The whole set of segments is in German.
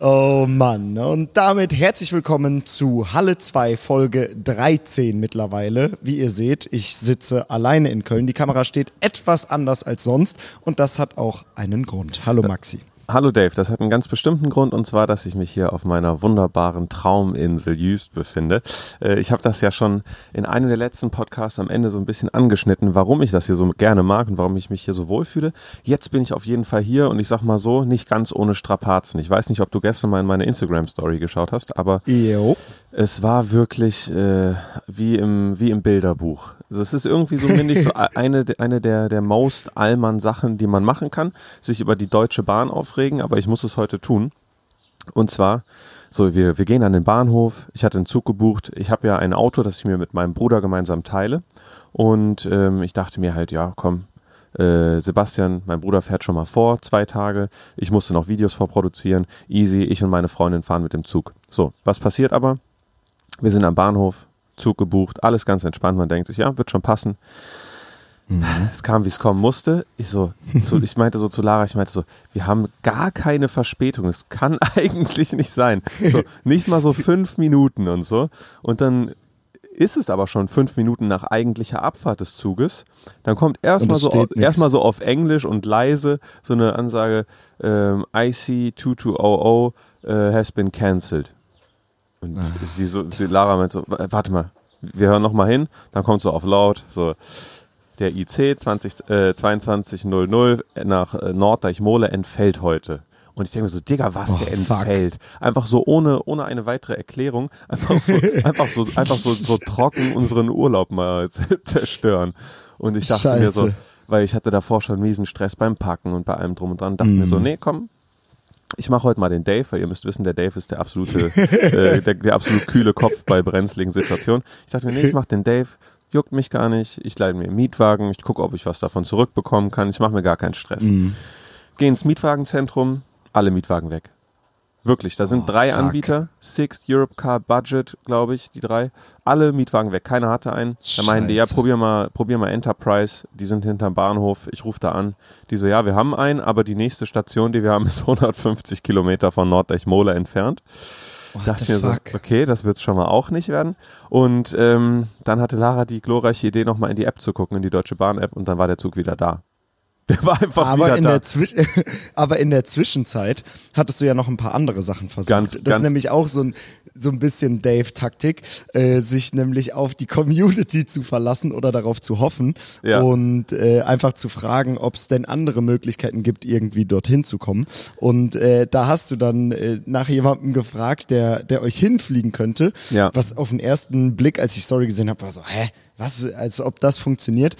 Oh Mann, und damit herzlich willkommen zu Halle 2, Folge 13 mittlerweile. Wie ihr seht, ich sitze alleine in Köln. Die Kamera steht etwas anders als sonst und das hat auch einen Grund. Hallo Maxi. Hallo Dave, das hat einen ganz bestimmten Grund und zwar, dass ich mich hier auf meiner wunderbaren Trauminsel Jüst befinde. Äh, ich habe das ja schon in einem der letzten Podcasts am Ende so ein bisschen angeschnitten, warum ich das hier so gerne mag und warum ich mich hier so wohlfühle. Jetzt bin ich auf jeden Fall hier und ich sag mal so, nicht ganz ohne Strapazen. Ich weiß nicht, ob du gestern mal in meine Instagram-Story geschaut hast, aber Jo. Es war wirklich äh, wie, im, wie im Bilderbuch. Also es ist irgendwie so, finde ich, so eine, eine der, der most allmann Sachen, die man machen kann, sich über die Deutsche Bahn aufregen, aber ich muss es heute tun. Und zwar, so, wir, wir gehen an den Bahnhof, ich hatte einen Zug gebucht, ich habe ja ein Auto, das ich mir mit meinem Bruder gemeinsam teile. Und ähm, ich dachte mir halt, ja, komm, äh, Sebastian, mein Bruder fährt schon mal vor, zwei Tage. Ich musste noch Videos vorproduzieren. Easy, ich und meine Freundin fahren mit dem Zug. So, was passiert aber? Wir sind am Bahnhof, Zug gebucht, alles ganz entspannt. Man denkt sich, ja, wird schon passen. Es kam, wie es kommen musste. Ich so, zu, ich meinte so zu Lara, ich meinte so, wir haben gar keine Verspätung. Es kann eigentlich nicht sein. So, nicht mal so fünf Minuten und so. Und dann ist es aber schon fünf Minuten nach eigentlicher Abfahrt des Zuges. Dann kommt erstmal so, nix. erstmal so auf Englisch und leise so eine Ansage, ähm, IC 2200 äh, has been cancelled. Und Ah, sie so, die Lara meint so, "W- warte mal, wir hören nochmal hin, dann kommt so auf laut, so, der IC 20, äh, 2200 nach äh, Norddeich-Mole entfällt heute. Und ich denke mir so, Digga, was, Oh, der fuck. entfällt? Einfach so ohne, ohne eine weitere Erklärung, einfach so, einfach so, einfach so, so trocken unseren Urlaub mal zerstören. Und ich dachte mir so, Scheiße. weil ich hatte davor schon miesen Stress beim Packen und bei allem drum und dran, dachte mir Mhm. so, nee, komm, ich mache heute mal den Dave, weil ihr müsst wissen, der Dave ist der absolute, äh, der, der absolut kühle Kopf bei brenzligen Situationen. Ich dachte mir, nee, ich mach den Dave, juckt mich gar nicht, ich leite mir einen Mietwagen, ich gucke, ob ich was davon zurückbekommen kann, ich mache mir gar keinen Stress. Mhm. Geh ins Mietwagenzentrum, alle Mietwagen weg. Wirklich, da sind Oh, drei fuck. Anbieter, Sixt, Europe Car, Budget, glaube ich, die drei. Alle Mietwagen weg, keiner hatte einen. Da meinen die, ja, probier mal, probier mal Enterprise, die sind hinterm Bahnhof, ich rufe da an. Die so, ja, wir haben einen, aber die nächste Station, die wir haben, ist 150 Kilometer von Norddeich-Mole entfernt. What dachte ich mir so, okay, das wird schon mal auch nicht werden. Und ähm, dann hatte Lara die glorreiche Idee, nochmal in die App zu gucken, in die Deutsche Bahn-App, und dann war der Zug wieder da. Der war einfach Aber wieder in, da. der Zwi- aber in der Zwischenzeit hattest du ja noch ein paar andere Sachen versucht. Ganz- das ganz- ist nämlich auch so ein, so ein bisschen Dave-Taktik, äh, sich nämlich auf die Community zu verlassen oder darauf zu hoffen Ja. und äh, einfach zu fragen, ob es denn andere Möglichkeiten gibt, irgendwie dorthin zu kommen. Und äh, da hast du dann äh, nach jemandem gefragt, der, der euch hinfliegen könnte, Ja. was auf den ersten Blick, als ich Story gesehen habe, war so, hä, was, als ob das funktioniert.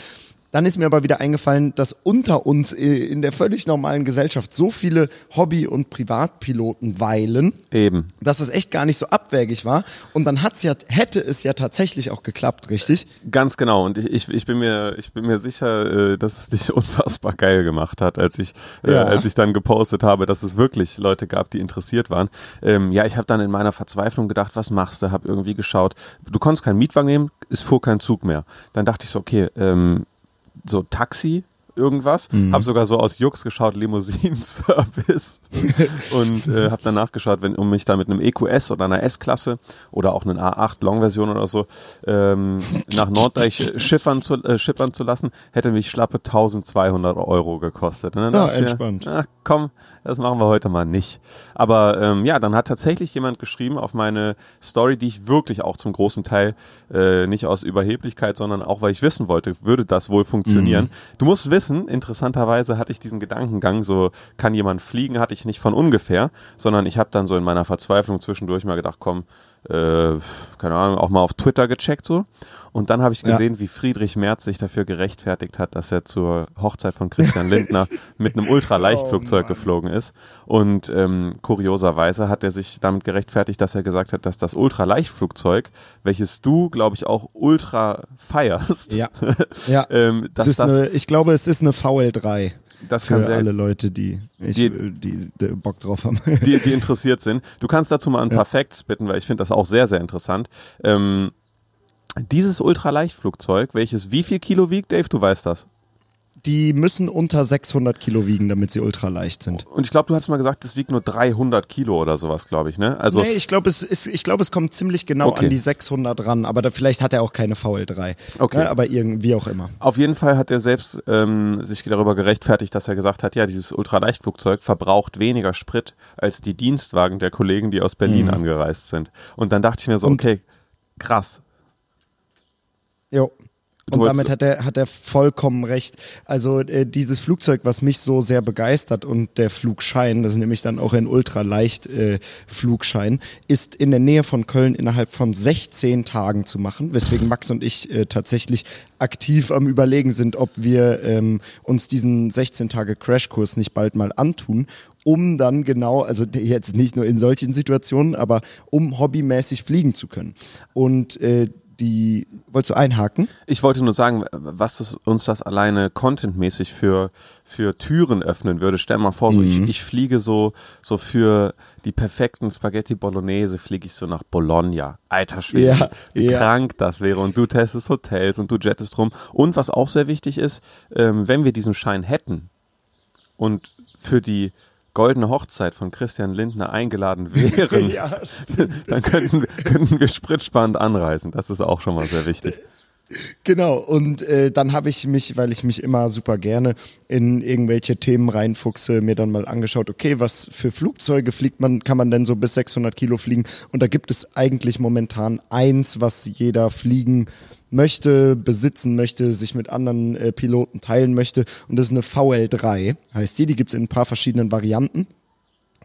Dann ist mir aber wieder eingefallen, dass unter uns äh, in der völlig normalen Gesellschaft so viele Hobby- und Privatpiloten weilen, Eben. dass es echt gar nicht so abwägig war. Und dann hat's ja, hätte es ja tatsächlich auch geklappt, richtig? Ganz genau. Und ich, ich, ich, bin, mir, ich bin mir sicher, äh, dass es dich unfassbar geil gemacht hat, als ich, äh, Ja. als ich dann gepostet habe, dass es wirklich Leute gab, die interessiert waren. Ähm, ja, ich habe dann in meiner Verzweiflung gedacht, was machst du? Habe irgendwie geschaut. Du konntest keinen Mietwagen nehmen, es fuhr kein Zug mehr. Dann dachte ich so, okay, ähm, so Taxi, irgendwas. Mhm. Habe sogar so aus Jux geschaut, Limousinen-Service. und äh, habe dann nachgeschaut, wenn, um mich da mit einem EQS oder einer S-Klasse oder auch einen A8 Long-Version oder so ähm, nach Norddeich schiffern zu, äh, schippern zu lassen, hätte mich schlappe 1200 Euro gekostet. Und dann Ja, ich entspannt. Ach komm, das machen wir heute mal nicht. Aber ähm, ja, dann hat tatsächlich jemand geschrieben auf meine Story, die ich wirklich auch zum großen Teil äh, nicht aus Überheblichkeit, sondern auch, weil ich wissen wollte, würde das wohl funktionieren. Du musst wissen, interessanterweise hatte ich diesen Gedankengang, so kann jemand fliegen, hatte ich nicht von ungefähr, sondern ich habe dann so in meiner Verzweiflung zwischendurch mal gedacht, komm, äh, keine Ahnung, auch mal auf Twitter gecheckt so. Und dann habe ich Ja. gesehen, wie Friedrich Merz sich dafür gerechtfertigt hat, dass er zur Hochzeit von Christian Lindner mit einem Ultraleichtflugzeug Oh geflogen ist. Und ähm, kurioserweise hat er sich damit gerechtfertigt, dass er gesagt hat, dass das Ultraleichtflugzeug, welches du, glaube ich, auch ultra feierst, Ja. ja. ähm, dass eine, ich glaube, es ist eine VL3 das kann für sehr, alle Leute, die, ich, Die- die, die Bock drauf haben. die, die interessiert sind. Du kannst dazu mal ein Ja. paar Facts bitten, weil ich finde das auch sehr, sehr interessant. Ähm, dieses Ultraleichtflugzeug, welches wie viel Kilo wiegt, Dave, du weißt das? Die müssen unter 600 Kilo wiegen, damit sie ultra leicht sind. Und ich glaube, du hast mal gesagt, das wiegt nur 300 Kilo oder sowas, glaube ich, ne? Also nee, ich glaube, es, ist, ich glaub, es kommt ziemlich genau okay. an die 600 ran, aber da, vielleicht hat er auch keine VL3. Okay. Ne? Aber irgendwie auch immer. Auf jeden Fall hat er selbst ähm, sich darüber gerechtfertigt, dass er gesagt hat, ja, dieses Ultraleichtflugzeug verbraucht weniger Sprit als die Dienstwagen der Kollegen, die aus Berlin mhm. angereist sind. Und dann dachte ich mir so, Und okay, krass. Jo. Und damit hat er, hat er vollkommen recht. Also äh, dieses Flugzeug, was mich so sehr begeistert und der Flugschein, das ist nämlich dann auch ein ultraleicht äh, Flugschein, ist in der Nähe von Köln innerhalb von 16 Tagen zu machen, weswegen Max und ich äh, tatsächlich aktiv am überlegen sind, ob wir ähm, uns diesen 16 Tage Crashkurs nicht bald mal antun, um dann genau, also jetzt nicht nur in solchen Situationen, aber um hobbymäßig fliegen zu können. Und äh, die, wolltest du einhaken? Ich wollte nur sagen, was uns das alleine contentmäßig für, für Türen öffnen würde. Stell mal vor, so ich, mhm. ich fliege so, so für die perfekten Spaghetti Bolognese fliege ich so nach Bologna. Alter Schwede, ja, wie ja. krank das wäre. Und du testest Hotels und du jettest rum. Und was auch sehr wichtig ist, ähm, wenn wir diesen Schein hätten und für die goldene Hochzeit von Christian Lindner eingeladen wären, ja, dann könnten, könnten wir spritsparend anreisen. Das ist auch schon mal sehr wichtig. Genau, und äh, dann habe ich mich, weil ich mich immer super gerne in irgendwelche Themen reinfuchse, mir dann mal angeschaut, okay, was für Flugzeuge fliegt man, kann man denn so bis 600 Kilo fliegen? Und da gibt es eigentlich momentan eins, was jeder fliegen möchte, besitzen möchte, sich mit anderen äh, Piloten teilen möchte. Und das ist eine VL3, heißt die. Die gibt's in ein paar verschiedenen Varianten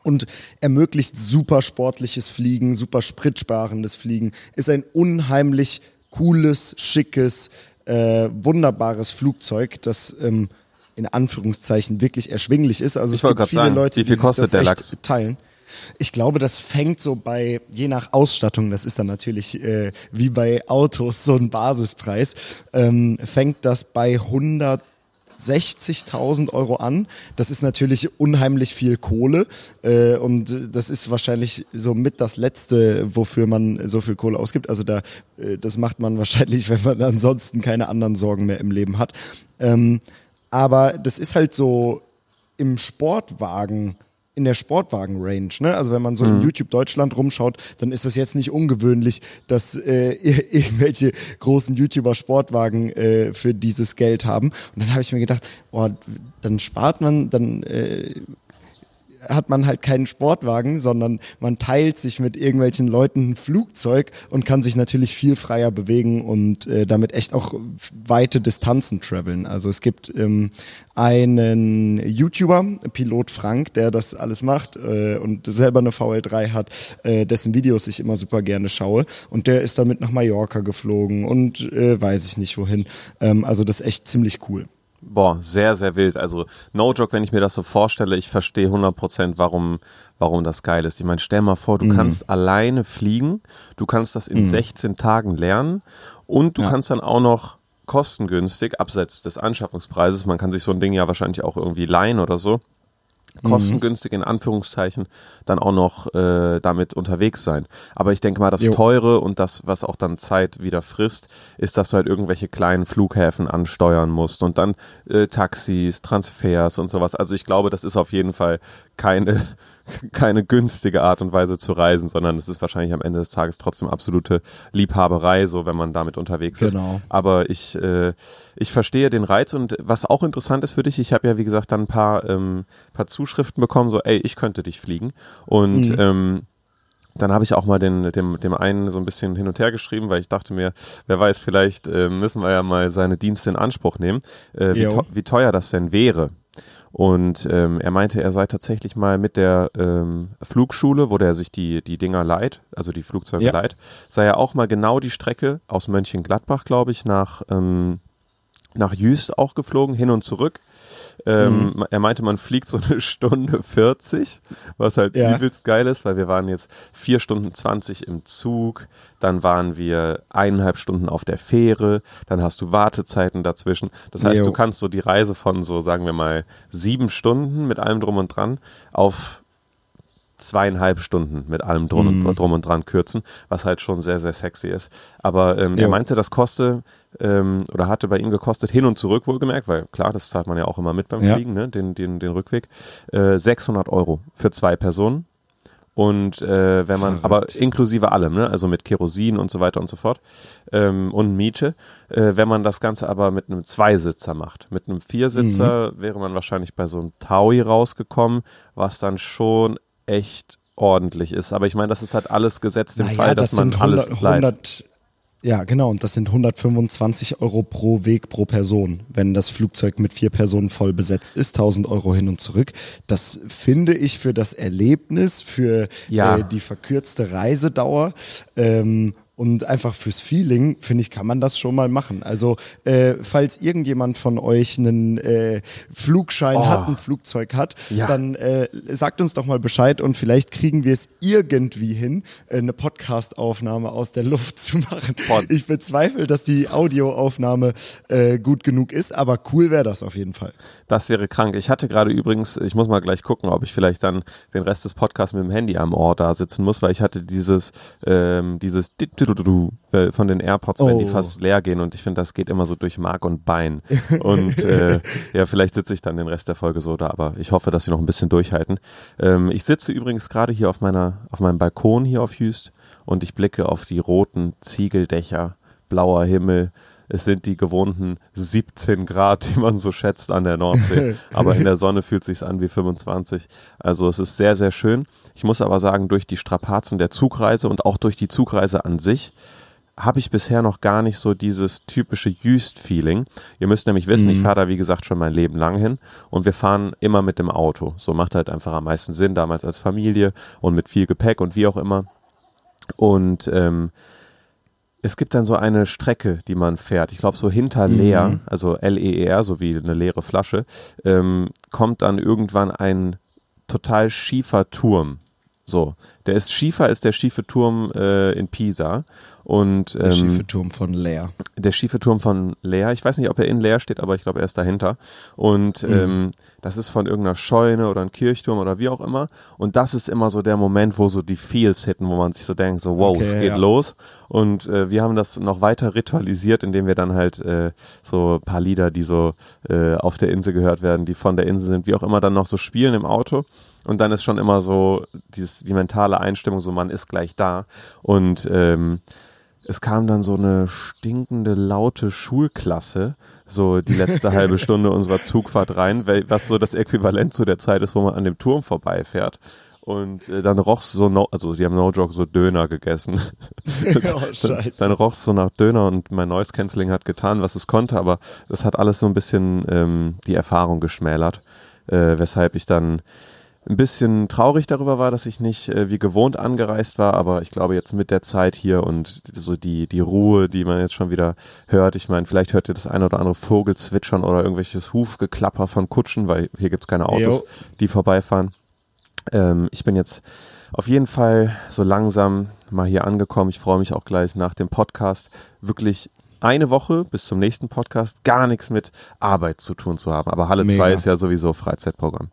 und ermöglicht super sportliches Fliegen, super spritsparendes Fliegen. Ist ein unheimlich cooles, schickes, äh, wunderbares Flugzeug, das ähm, in Anführungszeichen wirklich erschwinglich ist. Also ich es gibt viele sagen, Leute, die sich das echt teilen. Ich glaube, das fängt so bei, je nach Ausstattung, das ist dann natürlich äh, wie bei Autos so ein Basispreis, ähm, fängt das bei 100 60.000 Euro an. Das ist natürlich unheimlich viel Kohle äh, und das ist wahrscheinlich so mit das Letzte, wofür man so viel Kohle ausgibt. Also da, äh, das macht man wahrscheinlich, wenn man ansonsten keine anderen Sorgen mehr im Leben hat. Ähm, aber das ist halt so im Sportwagen in der Sportwagen-Range. Ne? Also wenn man so mhm. in YouTube Deutschland rumschaut, dann ist das jetzt nicht ungewöhnlich, dass äh, irgendwelche großen YouTuber Sportwagen äh, für dieses Geld haben. Und dann habe ich mir gedacht, boah, dann spart man, dann äh, hat man halt keinen Sportwagen, sondern man teilt sich mit irgendwelchen Leuten ein Flugzeug und kann sich natürlich viel freier bewegen und äh, damit echt auch weite Distanzen traveln. Also es gibt ähm, einen YouTuber, Pilot Frank, der das alles macht äh, und selber eine VL3 hat, äh, dessen Videos ich immer super gerne schaue. Und der ist damit nach Mallorca geflogen und äh, weiß ich nicht wohin. Ähm, also das ist echt ziemlich cool. Boah, sehr, sehr wild. Also, no joke, wenn ich mir das so vorstelle, ich verstehe 100% warum, warum das geil ist. Ich meine, stell mal vor, du mhm. kannst alleine fliegen, du kannst das in mhm. 16 Tagen lernen und du ja. kannst dann auch noch kostengünstig, abseits des Anschaffungspreises, man kann sich so ein Ding ja wahrscheinlich auch irgendwie leihen oder so. Kostengünstig in Anführungszeichen dann auch noch äh, damit unterwegs sein. Aber ich denke mal, das jo. Teure und das, was auch dann Zeit wieder frisst, ist, dass du halt irgendwelche kleinen Flughäfen ansteuern musst und dann äh, Taxis, Transfers und sowas. Also ich glaube, das ist auf jeden Fall keine keine günstige Art und Weise zu reisen, sondern es ist wahrscheinlich am Ende des Tages trotzdem absolute Liebhaberei, so wenn man damit unterwegs genau. ist. Aber ich, äh, ich verstehe den Reiz und was auch interessant ist für dich, ich habe ja wie gesagt dann ein paar, ähm, paar Zuschriften bekommen, so ey, ich könnte dich fliegen und mhm. ähm, dann habe ich auch mal den, dem, dem einen so ein bisschen hin und her geschrieben, weil ich dachte mir, wer weiß, vielleicht äh, müssen wir ja mal seine Dienste in Anspruch nehmen, äh, wie, wie, teuer das denn wäre. Und ähm, er meinte, er sei tatsächlich mal mit der ähm, Flugschule, wo der sich die, die Dinger leiht, also die Flugzeuge ja. leiht, sei er auch mal genau die Strecke aus Mönchengladbach, glaube ich, nach, ähm, nach Jüst auch geflogen, hin und zurück. Ähm, mhm. Er meinte, man fliegt so eine Stunde 40, was halt ja. übelst geil ist, weil wir waren jetzt vier Stunden 20 im Zug, dann waren wir eineinhalb Stunden auf der Fähre, dann hast du Wartezeiten dazwischen. Das heißt, jo. du kannst so die Reise von so, sagen wir mal, sieben Stunden mit allem drum und dran auf zweieinhalb Stunden mit allem drum, Mhm. und, drum und dran kürzen, was halt schon sehr, sehr sexy ist. Aber ähm, er meinte, das koste ähm, oder hatte bei ihm gekostet, hin und zurück wohlgemerkt, weil klar, das zahlt man ja auch immer mit beim Ja. Fliegen, ne? den, den, den Rückweg, äh, 600 Euro für zwei Personen. Und äh, wenn man, Verrückt. aber inklusive allem, ne? also mit Kerosin und so weiter und so fort ähm, und Miete. Äh, wenn man das Ganze aber mit einem Zweisitzer macht, mit einem Viersitzer Mhm. wäre man wahrscheinlich bei so einem Taui rausgekommen, was dann schon echt ordentlich ist. Aber ich meine, das ist halt alles gesetzt im Naja, Fall, dass das man sind alles 100, bleibt. 100 ja, genau, und das sind 125 Euro pro Weg pro Person. Wenn das Flugzeug mit vier Personen voll besetzt ist, 1000 Euro hin und zurück. Das finde ich für das Erlebnis, für Ja. äh, die verkürzte Reisedauer ähm, und einfach fürs Feeling, finde ich, kann man das schon mal machen. Also, äh, falls irgendjemand von euch einen äh, Flugschein Oh. hat, ein Flugzeug hat, Ja. dann äh, sagt uns doch mal Bescheid und vielleicht kriegen wir es irgendwie hin, äh, eine Podcast-Aufnahme aus der Luft zu machen. Boah. Ich bezweifle, dass die Audioaufnahme äh, gut genug ist, aber cool wäre das auf jeden Fall. Das wäre krank. Ich hatte gerade übrigens, ich muss mal gleich gucken, ob ich vielleicht dann den Rest des Podcasts mit dem Handy am Ohr da sitzen muss, weil ich hatte dieses, ähm, dieses äh, von den AirPods, wenn die Oh. fast leer gehen und ich finde, das geht immer so durch Mark und Bein. Und äh, ja, vielleicht sitze ich dann den Rest der Folge so da, aber ich hoffe, dass sie noch ein bisschen durchhalten. Ähm, ich sitze übrigens gerade hier auf meiner, auf meinem Balkon hier auf Hüst und ich blicke auf die roten Ziegeldächer, blauer Himmel. Es sind die gewohnten 17 Grad, die man so schätzt an der Nordsee. aber in der Sonne fühlt sich's an wie 25. Also es ist sehr, sehr schön. Ich muss aber sagen, durch die Strapazen der Zugreise und auch durch die Zugreise an sich habe ich bisher noch gar nicht so dieses typische Jüst-Feeling. Ihr müsst nämlich wissen, ich fahre da wie gesagt schon mein Leben lang hin und wir fahren immer mit dem Auto. So macht halt einfach am meisten Sinn, damals als Familie und mit viel Gepäck und wie auch immer. Und ähm, es gibt dann so eine Strecke, die man fährt. Ich glaube, so hinter Leer, also L-E-E-R, so wie eine leere Flasche, ähm, kommt dann irgendwann ein total schiefer Turm. So, der ist schiefer als der schiefe Turm äh, in Pisa. Und Der ähm, schiefe Turm von Leer. der schiefe Turm von Leer. Ich weiß nicht, ob er in Leer steht, aber ich glaube, er ist dahinter. Und ähm, das ist von irgendeiner Scheune oder ein Kirchturm oder wie auch immer. Und das ist immer so der Moment, wo so die Feels hitten, wo man sich so denkt, so wow, Okay, es geht ja. los. Und äh, wir haben das noch weiter ritualisiert, indem wir dann halt äh, so ein paar Lieder, die so äh, auf der Insel gehört werden, die von der Insel sind, wie auch immer, dann noch so spielen im Auto. Und dann ist schon immer so dieses, die mentale Einstimmung, so man ist gleich da. Und ähm, es kam dann so eine stinkende, laute Schulklasse, so die letzte halbe Stunde unserer Zugfahrt rein, was so das Äquivalent zu der Zeit ist, wo man an dem Turm vorbeifährt. Und äh, dann roch's so, no, also die haben no joke so Döner gegessen. oh, Dann, dann roch's so nach Döner und mein Noise Cancelling hat getan, was es konnte, aber das hat alles so ein bisschen ähm, die Erfahrung geschmälert, äh, weshalb ich dann ein bisschen traurig darüber war, dass ich nicht äh, wie gewohnt angereist war, aber ich glaube jetzt mit der Zeit hier und so die, die Ruhe, die man jetzt schon wieder hört, ich meine, vielleicht hört ihr das eine oder andere Vogel zwitschern oder irgendwelches Hufgeklapper von Kutschen, weil hier gibt's keine Autos, Jo. die vorbeifahren. Ähm, ich bin jetzt auf jeden Fall so langsam mal hier angekommen. Ich freue mich auch gleich nach dem Podcast wirklich eine Woche bis zum nächsten Podcast gar nichts mit Arbeit zu tun zu haben. Aber Halle Mega. 2 ist ja sowieso Freizeitprogramm.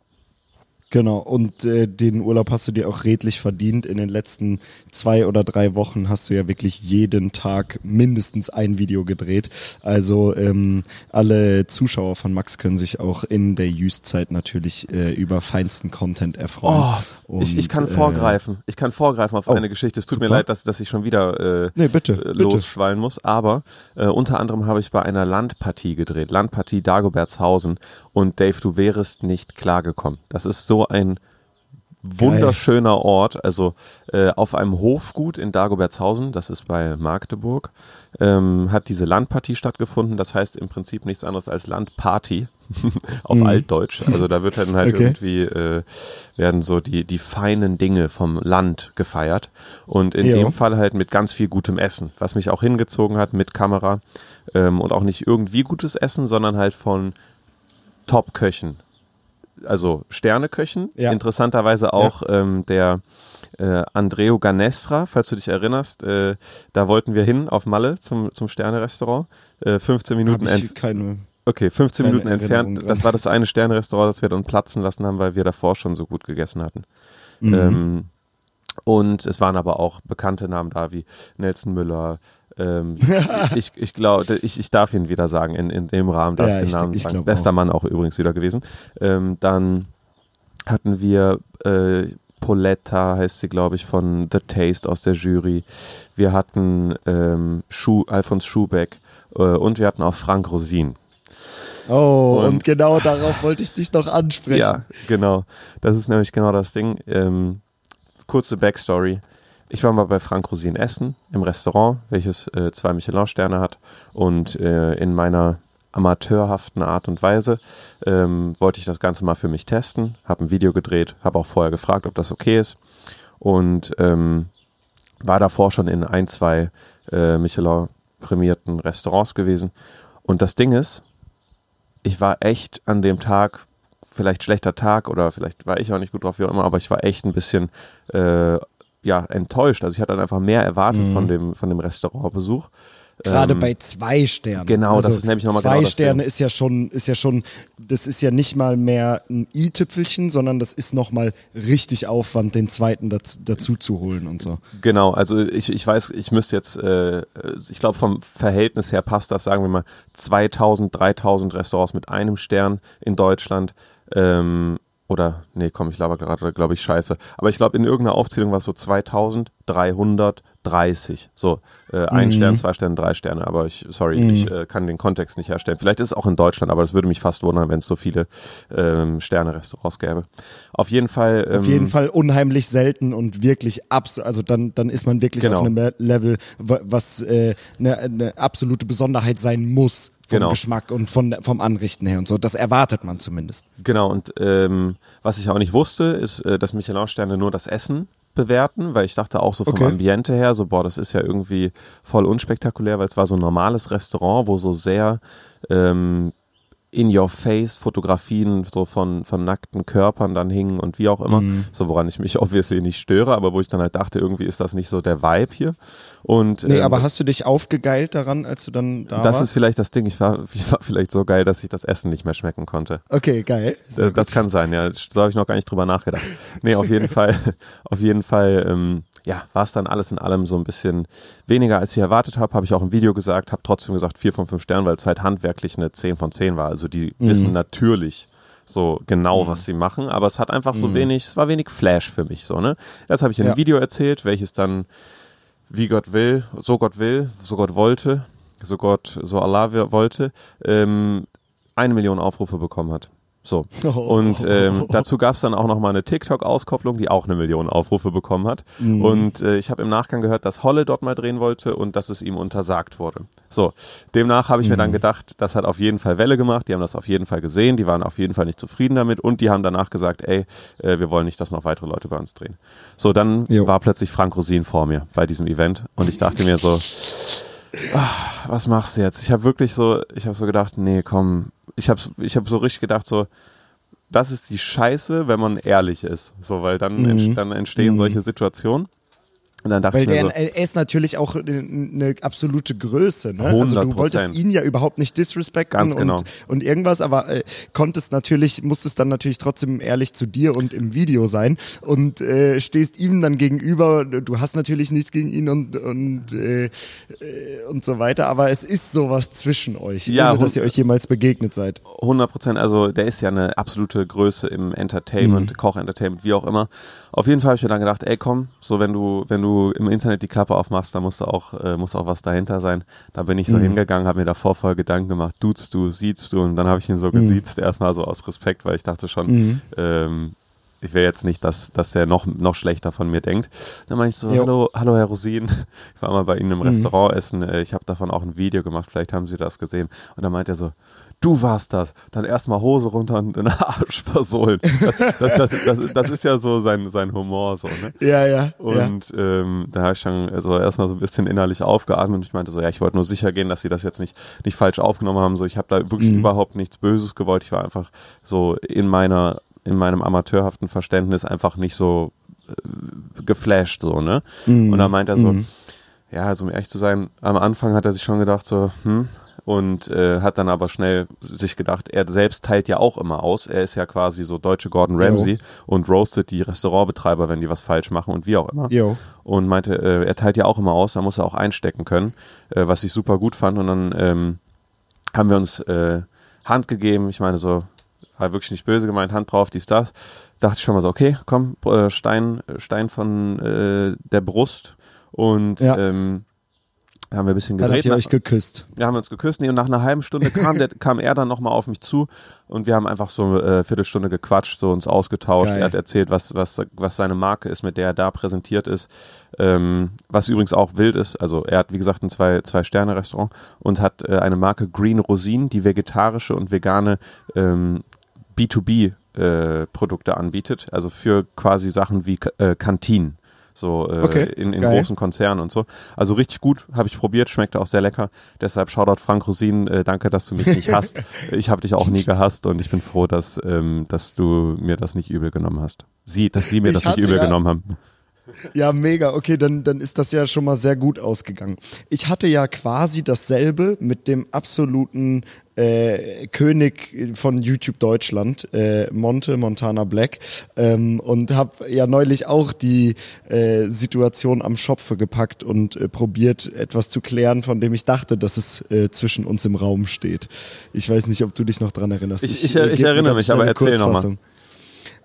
Genau, und äh, den Urlaub hast du dir auch redlich verdient. In den letzten zwei oder drei Wochen hast du ja wirklich jeden Tag mindestens ein Video gedreht. Also ähm, alle Zuschauer von Max können sich auch in der Jüstzeit natürlich äh, über feinsten Content erfreuen. Oh, ich, ich kann Und, äh, vorgreifen. Ich kann vorgreifen auf oh, eine Geschichte. Es tut mir super. leid, dass, dass ich schon wieder äh, Nee, bitte, äh, bitte. losschwallen muss. Aber äh, unter anderem habe ich bei einer Landpartie gedreht. Landpartie Dagobertshausen. Und Dave, du wärest nicht klargekommen. Das ist so ein wunderschöner Ort. Also äh, auf einem Hofgut in Dagobertshausen, das ist bei Magdeburg, ähm, hat diese Landpartie stattgefunden. Das heißt im Prinzip nichts anderes als Landparty auf Altdeutsch. Also da wird dann halt Mhm. Okay. irgendwie äh, werden so die die feinen Dinge vom Land gefeiert und in Jo. dem Fall halt mit ganz viel gutem Essen, was mich auch hingezogen hat mit Kamera ähm, und auch nicht irgendwie gutes Essen, sondern halt von Top-Köchen. Also Sterneköchen, Ja. interessanterweise auch ähm, der äh, Andreo Ganestra, falls du dich erinnerst, äh, da wollten wir hin auf Malle zum, zum Sterne-Restaurant. Äh, 15 Minuten Hab ich entfernt. keine. Okay, 15 keine Minuten Erinnerung entfernt. Das war das eine Sterne-Restaurant, das wir dann platzen lassen haben, weil wir davor schon so gut gegessen hatten. Mhm. Ähm, und es waren aber auch bekannte Namen da wie Nelson Müller. Ähm, ich ich, glaube, ich, ich darf ihn wieder sagen, in, in dem Rahmen darf Ja, ich den Namen ich sagen. Bester auch. Mann auch übrigens wieder gewesen. Ähm, dann hatten wir äh, Poletta, heißt sie, glaube ich, von The Taste aus der Jury. Wir hatten ähm, Schuh, Alfons Schubeck äh, und wir hatten auch Frank Rosin. Oh, und, Und- genau darauf wollte ich dich noch ansprechen. Ja, genau. Das ist nämlich genau das Ding. Ähm, kurze Backstory. Ich war mal bei Frank Rosin essen im Restaurant, welches äh, zwei Michelin-Sterne hat. Und äh, in meiner amateurhaften Art und Weise ähm, wollte ich das Ganze mal für mich testen, habe ein Video gedreht, habe auch vorher gefragt, ob das okay ist. Und ähm, war davor schon in ein, zwei äh, Michelin-prämierten Restaurants gewesen. Und das Ding ist, ich war echt an dem Tag, vielleicht schlechter Tag oder vielleicht war ich auch nicht gut drauf, wie auch immer, aber ich war echt ein bisschen äh, ja, enttäuscht. Also ich hatte dann einfach mehr erwartet von dem, von dem Restaurantbesuch. Gerade Ähm, bei zwei Sternen. genau, das ist nämlich noch mal zwei genau Sterne ist ja schon, ist ja schon, das ist ja nicht mal mehr ein i-Tüpfelchen, sondern das ist noch mal richtig Aufwand, den zweiten dazu, dazu zu holen und so. Genau, also ich, ich weiß, ich müsste jetzt, äh, ich glaube vom Verhältnis her passt das, sagen wir mal, 2000, 3000 Restaurants mit einem Stern in Deutschland. Ähm, oder, nee, komm, ich laber gerade, glaube ich, scheiße. Aber ich glaube, in irgendeiner Aufzählung war es so 2330. So, äh, ein Mhm. Stern, zwei Sterne, drei Sterne. Aber ich, sorry, ich äh, kann den Kontext nicht herstellen. Vielleicht ist es auch in Deutschland, aber das würde mich fast wundern, wenn es so viele ähm, Sterne-Restaurants gäbe. Auf jeden Fall. Ähm, Auf jeden Fall unheimlich selten und wirklich absolut, also dann, dann ist man wirklich Genau. auf einem Le- Level, wa- was äh, eine, eine absolute Besonderheit sein muss vom Genau. Geschmack und von, vom Anrichten her und so. Das erwartet man zumindest. Genau, und ähm, was ich auch nicht wusste, ist, äh, dass Michelin-Sterne nur das Essen bewerten, weil ich dachte auch so vom Okay. Ambiente her, so boah, das ist ja irgendwie voll unspektakulär, weil es war so ein normales Restaurant, wo so sehr ähm, in your face Fotografien so von, von nackten Körpern dann hingen und wie auch immer, Mhm. so woran ich mich obviously nicht störe, aber wo ich dann halt dachte, irgendwie ist das nicht so der Vibe hier. Und Nee, ähm, aber hast du dich aufgegeilt daran, als du dann da das warst? ist vielleicht das Ding, ich war, ich war vielleicht so geil, dass ich das Essen nicht mehr schmecken konnte. Okay, geil. Sehr Äh, Das gut. kann sein, ja. So habe ich noch gar nicht drüber nachgedacht. Nee, auf jeden Fall, auf jeden Fall, ähm, ja, war es dann alles in allem so ein bisschen weniger, als ich erwartet habe. Habe ich auch im Video gesagt, habe trotzdem gesagt vier von fünf Sternen, weil es halt handwerklich eine 10 von 10 war. Also die Mhm. wissen natürlich so genau, was sie machen, aber es hat einfach so wenig, es war wenig Flash für mich so, ne? Das habe ich in einem Ja. Video erzählt, welches dann wie Gott will, so Gott will, so Gott wollte, so Gott, so Allah wollte, ähm, eine Million Aufrufe bekommen hat. So. Und ähm, dazu gab es dann auch nochmal eine TikTok-Auskopplung, die auch eine Million Aufrufe bekommen hat. Mhm. Und äh, ich habe im Nachgang gehört, dass Holle dort mal drehen wollte und dass es ihm untersagt wurde. So, demnach habe ich mir Mhm. dann gedacht, das hat auf jeden Fall Welle gemacht, die haben das auf jeden Fall gesehen, die waren auf jeden Fall nicht zufrieden damit und die haben danach gesagt, ey, äh, wir wollen nicht, dass noch weitere Leute bei uns drehen. So, dann Jo. war plötzlich Frank Rosin vor mir bei diesem Event und ich dachte mir so, ah, was machst du jetzt? Ich habe wirklich so, ich habe so gedacht, nee, komm, ich habe ich hab so richtig gedacht, so, das ist die Scheiße, wenn man ehrlich ist. So, weil dann, Mhm. ent, dann entstehen Mhm. solche Situationen. Und dann dachte Weil ich mir der, so, er ist natürlich auch eine, absolute Größe. Ne? Also du 100%. wolltest ihn ja überhaupt nicht disrespekten Ganz genau. und, und irgendwas, aber äh, konntest natürlich, musstest dann natürlich trotzdem ehrlich zu dir und im Video sein und äh, stehst ihm dann gegenüber. Du hast natürlich nichts gegen ihn und und äh, äh, und so weiter, aber es ist sowas zwischen euch, Ja, ohne dass ihr euch jemals begegnet seid. 100 Prozent, also der ist ja eine absolute Größe im Entertainment, Koch-Entertainment, wie auch immer. Auf jeden Fall habe ich mir dann gedacht, ey komm, so wenn du, wenn du im Internet die Klappe aufmachst, dann musst du auch, äh, muss auch was dahinter sein. Da bin ich so hingegangen, habe mir davor voll Gedanken gemacht, duzt du, siehst du und dann habe ich ihn so gesiezt, erstmal so aus Respekt, weil ich dachte schon, ähm, ich will jetzt nicht, dass, dass der noch, noch schlechter von mir denkt. Dann meinte ich so, Jo. hallo, hallo Herr Rosin. Ich war mal bei Ihnen im Restaurant essen. äh, Ich habe davon auch ein Video gemacht. Vielleicht haben Sie das gesehen. Und dann meint er so, du warst das. Dann erstmal Hose runter und den Arsch versohlen. Das, das, das, das, ist- ja so sein, sein Humor so, ne? Ja, ja. ja. Und ähm, da habe ich dann also erstmal so ein bisschen innerlich aufgeatmet und ich meinte so, ja, ich wollte nur sicher gehen, dass sie das jetzt nicht, nicht falsch aufgenommen haben. So, ich habe da wirklich überhaupt nichts Böses gewollt. Ich war einfach so in meiner, in meinem amateurhaften Verständnis einfach nicht so äh, geflasht, so, ne? Und dann meint er so, ja, also um ehrlich zu sein, am Anfang hat er sich schon gedacht, so, hm, und äh, hat dann aber schnell sich gedacht, er selbst teilt ja auch immer aus. Er ist ja quasi so deutsche Gordon Ramsay und roastet die Restaurantbetreiber, wenn die was falsch machen und wie auch immer. Jo. Und meinte, äh, er teilt ja auch immer aus, da muss er auch einstecken können, äh, was ich super gut fand. Und dann ähm, haben wir uns äh, Hand gegeben. Ich meine, so war wirklich nicht böse gemeint, Hand drauf, dies, das. Dachte ich schon mal so, okay, komm, äh, Stein, Stein von äh, der Brust. Und ja. ähm, haben wir ein bisschen geredet. Dann habt ihr euch geküsst. Wir haben uns geküsst. Nee, und nach einer halben Stunde kam, der, kam er dann nochmal auf mich zu und wir haben einfach so eine äh, Viertelstunde gequatscht, so uns ausgetauscht. Geil. Er hat erzählt, was, was, was seine Marke ist, mit der er da präsentiert ist. Ähm, was übrigens auch wild ist. Also er hat, wie gesagt, ein zwei, zwei Sterne Restaurant und hat äh, eine Marke Green Rosin, die vegetarische und vegane ähm, B2B äh, Produkte anbietet. Also für quasi Sachen wie äh, Kantinen so äh, okay, in, in großen Konzernen und so. Also richtig gut, habe ich probiert, schmeckt auch sehr lecker. Deshalb Shoutout Frank Rosin, äh, danke, dass du mich nicht hasst. ich habe dich auch nie gehasst und ich bin froh, dass, ähm, dass du mir das nicht übel genommen hast. Sie, dass sie mir ich das nicht übel ja, genommen haben. Ja, mega. Okay, dann, dann ist das ja schon mal sehr gut ausgegangen. Ich hatte ja quasi dasselbe mit dem absoluten äh, König von YouTube Deutschland, äh, Monte Montana Black, ähm, und habe ja neulich auch die äh, Situation am Schopfe gepackt und äh, probiert, etwas zu klären, von dem ich dachte, dass es äh, zwischen uns im Raum steht. Ich weiß nicht, ob du dich noch dran erinnerst. Ich, ich, ich, ich erinnere mich, aber erzähl nochmal.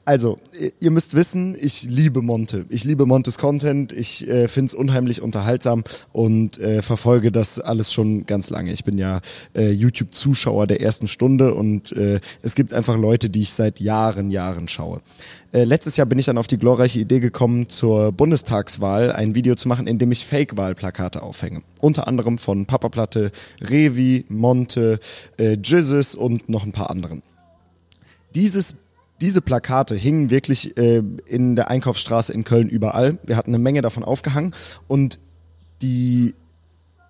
Also, ihr müsst wissen, ich liebe Monte. Ich liebe Montes Content. Ich äh, finde es unheimlich unterhaltsam und äh, verfolge das alles schon ganz lange. Ich bin ja äh, YouTube-Zuschauer der ersten Stunde und äh, es gibt einfach Leute, die ich seit Jahren, Jahren schaue. Äh, letztes Jahr bin ich dann auf die glorreiche Idee gekommen, zur Bundestagswahl ein Video zu machen, in dem ich Fake-Wahlplakate aufhänge. Unter anderem von Papa Platte, Revi, Monte, äh, Jizzes und noch ein paar anderen. Dieses diese Plakate hingen wirklich äh, in der Einkaufsstraße in Köln überall. Wir hatten eine Menge davon aufgehangen und die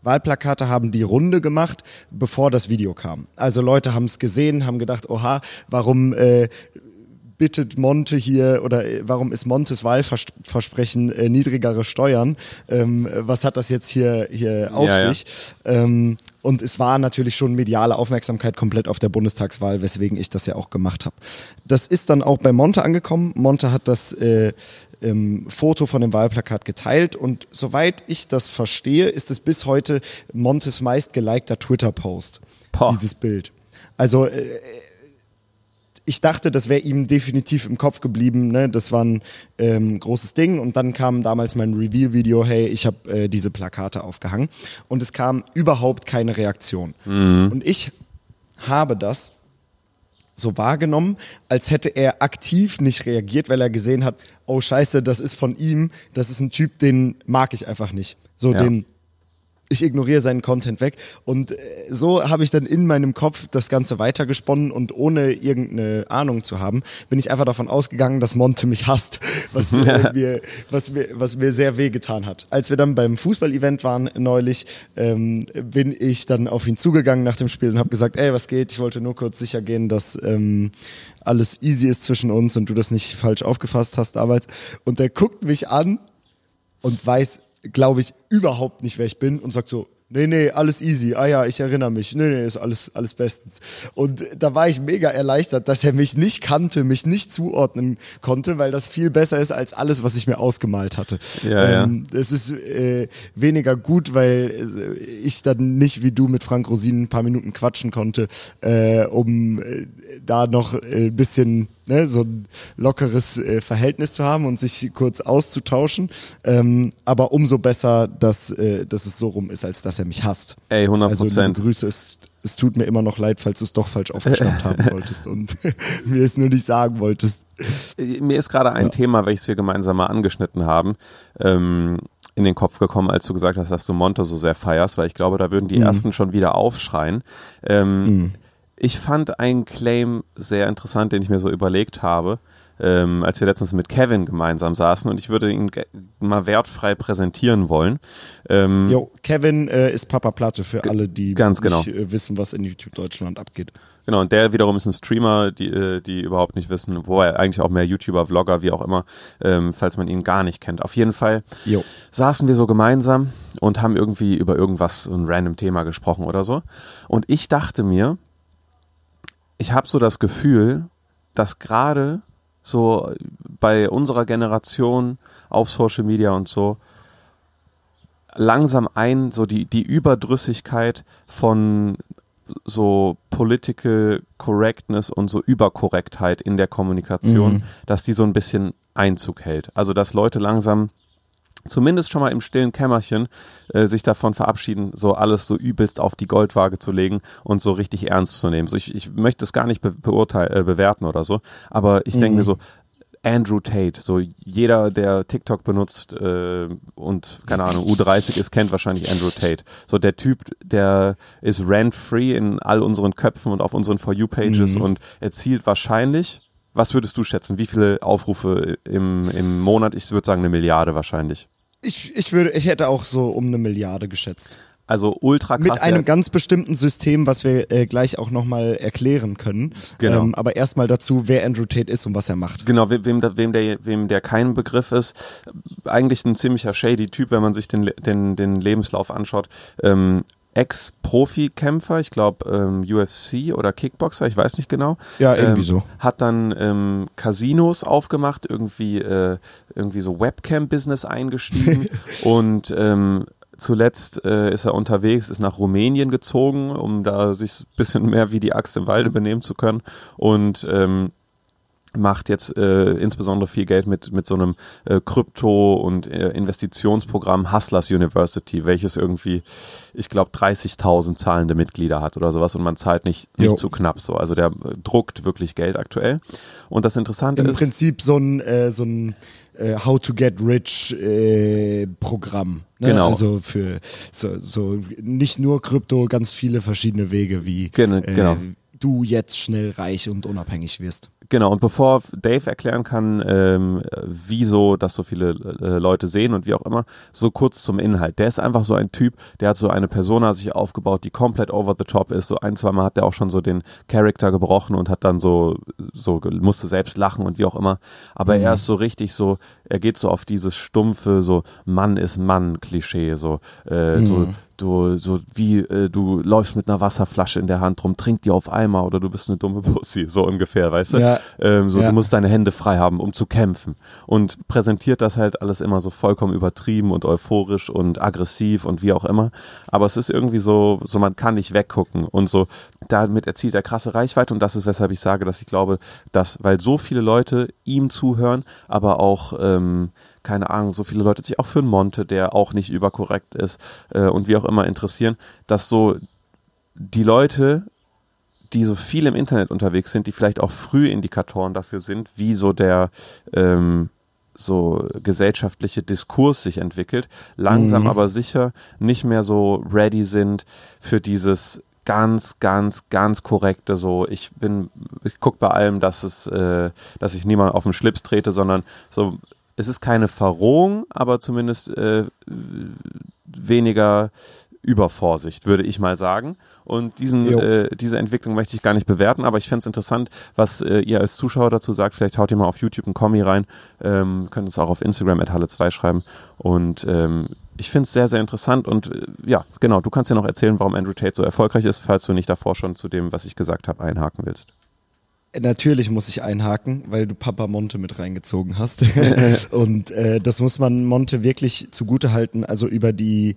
Wahlplakate haben die Runde gemacht, bevor das Video kam. Also Leute haben es gesehen, haben gedacht, oha, warum äh, bittet Monte hier oder äh, warum ist Montes Wahlversprechen äh, niedrigere Steuern? Ähm, was hat das jetzt hier hier auf ja, sich? Ja. Ähm, und es war natürlich schon mediale Aufmerksamkeit komplett auf der Bundestagswahl, weswegen ich das ja auch gemacht habe. Das ist dann auch bei Monte angekommen. Monte hat das äh, ähm, Foto von dem Wahlplakat geteilt und soweit ich das verstehe, ist es bis heute Montes meist gelikter Twitter-Post. Dieses Bild. Also äh, ich dachte, das wäre ihm definitiv im Kopf geblieben. Ne? Das war ein ähm, großes Ding. Und dann kam damals mein Reveal-Video, hey, ich habe äh, diese Plakate aufgehangen. Und es kam überhaupt keine Reaktion. Mhm. Und ich habe das so wahrgenommen, als hätte er aktiv nicht reagiert, weil er gesehen hat, oh scheiße, das ist von ihm, das ist ein Typ, den mag ich einfach nicht. So ja. den ich ignoriere seinen Content weg. Und äh, so habe ich dann in meinem Kopf das Ganze weitergesponnen und ohne irgendeine Ahnung zu haben, bin ich einfach davon ausgegangen, dass Monte mich hasst, was, äh, mir, was, mir, was mir sehr wehgetan hat. Als wir dann beim Fußball-Event waren neulich, ähm, bin ich dann auf ihn zugegangen nach dem Spiel und habe gesagt, ey, was geht? Ich wollte nur kurz sicher gehen, dass ähm, alles easy ist zwischen uns und du das nicht falsch aufgefasst hast damals. Und der guckt mich an und weiß glaube ich, überhaupt nicht, wer ich bin und sagt so, Nee, nee, alles easy. Ah ja, ich erinnere mich. Nee, nee, ist alles, alles bestens. Und da war ich mega erleichtert, dass er mich nicht kannte, mich nicht zuordnen konnte, weil das viel besser ist als alles, was ich mir ausgemalt hatte. Ja, ähm, ja. Es ist äh, weniger gut, weil äh, ich dann nicht wie du mit Frank Rosin ein paar Minuten quatschen konnte, äh, um äh, da noch äh, ein bisschen ne, so ein lockeres äh, Verhältnis zu haben und sich kurz auszutauschen. Ähm, aber umso besser, dass, äh, dass es so rum ist, als dass er mich hasst. Ey, 100 Prozent. Also Grüße, es, es tut mir immer noch leid, falls du es doch falsch aufgeschnappt haben solltest und mir es nur nicht sagen wolltest. Mir ist gerade ein ja. Thema, welches wir gemeinsam mal angeschnitten haben, ähm, in den Kopf gekommen, als du gesagt hast, dass du Monte so sehr feierst, weil ich glaube, da würden die mhm. ersten schon wieder aufschreien. Ähm, mhm ich fand einen Claim sehr interessant, den ich mir so überlegt habe. ähm, als wir letztens mit Kevin gemeinsam saßen und ich würde ihn mal wertfrei präsentieren wollen. Ähm, jo, Kevin äh, ist Papa Platte für alle, die ganz genau. nicht äh, wissen, was in YouTube Deutschland abgeht. Genau, und der wiederum ist ein Streamer, die, äh, die überhaupt nicht wissen, wo er eigentlich auch mehr YouTuber, Vlogger, wie auch immer, ähm, falls man ihn gar nicht kennt. Auf jeden Fall jo. saßen wir so gemeinsam und haben irgendwie über irgendwas, ein random Thema gesprochen oder so. Und ich dachte mir, ich habe so das Gefühl, dass gerade so bei unserer Generation auf Social Media und so langsam ein, so die, die Überdrüssigkeit von so Political Correctness und so Überkorrektheit in der Kommunikation, mhm. dass die so ein bisschen Einzug hält. Also dass Leute langsam zumindest schon mal im stillen Kämmerchen äh, sich davon verabschieden, so alles so übelst auf die Goldwaage zu legen und so richtig ernst zu nehmen. So ich, ich möchte es gar nicht be beurteilen, äh, bewerten oder so, aber ich mhm. denke mir so, Andrew Tate, so jeder, der TikTok benutzt äh, und keine Ahnung, U30 ist, kennt wahrscheinlich Andrew Tate. So der Typ, der ist rent-free in all unseren Köpfen und auf unseren For You-Pages mhm. und erzielt wahrscheinlich was würdest du schätzen? Wie viele Aufrufe im, im Monat? Ich würde sagen eine Milliarde wahrscheinlich. Ich, ich, würde, ich hätte auch so um eine Milliarde geschätzt. Also ultra krass. Mit einem ganz bestimmten System, was wir äh, gleich auch nochmal erklären können. Genau. Ähm, aber erstmal dazu, wer Andrew Tate ist und was er macht. Genau, wem, wem, der, wem der kein Begriff ist. Eigentlich ein ziemlicher shady Typ, wenn man sich den, den, den Lebenslauf anschaut. Ähm, Ex-Profi-Kämpfer, ich glaube ähm, UFC oder Kickboxer, ich weiß nicht genau. Ja, irgendwie ähm, so. Hat dann ähm, Casinos aufgemacht, irgendwie, äh, irgendwie so Webcam-Business eingestiegen und ähm, zuletzt äh, ist er unterwegs, ist nach Rumänien gezogen, um da sich ein bisschen mehr wie die Axt im Walde benehmen zu können und ähm, macht jetzt äh, insbesondere viel Geld mit, mit so einem äh, Krypto- und äh, Investitionsprogramm Hustlers University, welches irgendwie, ich glaube, 30.000 zahlende Mitglieder hat oder sowas und man zahlt nicht, nicht zu knapp so. Also der druckt wirklich Geld aktuell. Und das Interessante Im ist. Im Prinzip so ein, äh, so ein äh, How to Get Rich äh, Programm. Ne? Genau. Also für so, so nicht nur Krypto, ganz viele verschiedene Wege, wie genau, äh, genau. du jetzt schnell reich und unabhängig wirst. Genau, und bevor Dave erklären kann, ähm, wieso das so viele äh, Leute sehen und wie auch immer, so kurz zum Inhalt. Der ist einfach so ein Typ, der hat so eine Persona sich aufgebaut, die komplett over the top ist. So ein, zwei Mal hat er auch schon so den Charakter gebrochen und hat dann so, so musste selbst lachen und wie auch immer. Aber mhm. er ist so richtig so, er geht so auf dieses stumpfe, so Mann ist Mann-Klischee, so, äh, mhm. so du so wie äh, du läufst mit einer Wasserflasche in der Hand rum, trink die auf einmal oder du bist eine dumme Pussy, so ungefähr, weißt du? Ja. Ähm, so ja. du musst deine Hände frei haben, um zu kämpfen und präsentiert das halt alles immer so vollkommen übertrieben und euphorisch und aggressiv und wie auch immer, aber es ist irgendwie so so man kann nicht weggucken und so damit erzielt er krasse Reichweite und das ist weshalb ich sage, dass ich glaube, dass weil so viele Leute ihm zuhören, aber auch ähm, keine Ahnung, so viele Leute sich auch für einen Monte, der auch nicht überkorrekt ist äh, und wie auch immer interessieren, dass so die Leute, die so viel im Internet unterwegs sind, die vielleicht auch Frühindikatoren dafür sind, wie so der ähm, so gesellschaftliche Diskurs sich entwickelt, langsam mhm. aber sicher nicht mehr so ready sind für dieses ganz, ganz, ganz korrekte so, ich bin, ich gucke bei allem, dass es, äh, dass ich niemand auf den Schlips trete, sondern so es ist keine Verrohung, aber zumindest äh, weniger Übervorsicht, würde ich mal sagen. Und diesen, äh, diese Entwicklung möchte ich gar nicht bewerten, aber ich fände es interessant, was äh, ihr als Zuschauer dazu sagt. Vielleicht haut ihr mal auf YouTube einen Kommi rein, ähm, könnt es auch auf Instagram at Halle2 schreiben. Und ähm, ich finde es sehr, sehr interessant und äh, ja, genau, du kannst ja noch erzählen, warum Andrew Tate so erfolgreich ist, falls du nicht davor schon zu dem, was ich gesagt habe, einhaken willst. Natürlich muss ich einhaken, weil du Papa Monte mit reingezogen hast. und äh, das muss man Monte wirklich zugute halten. Also über die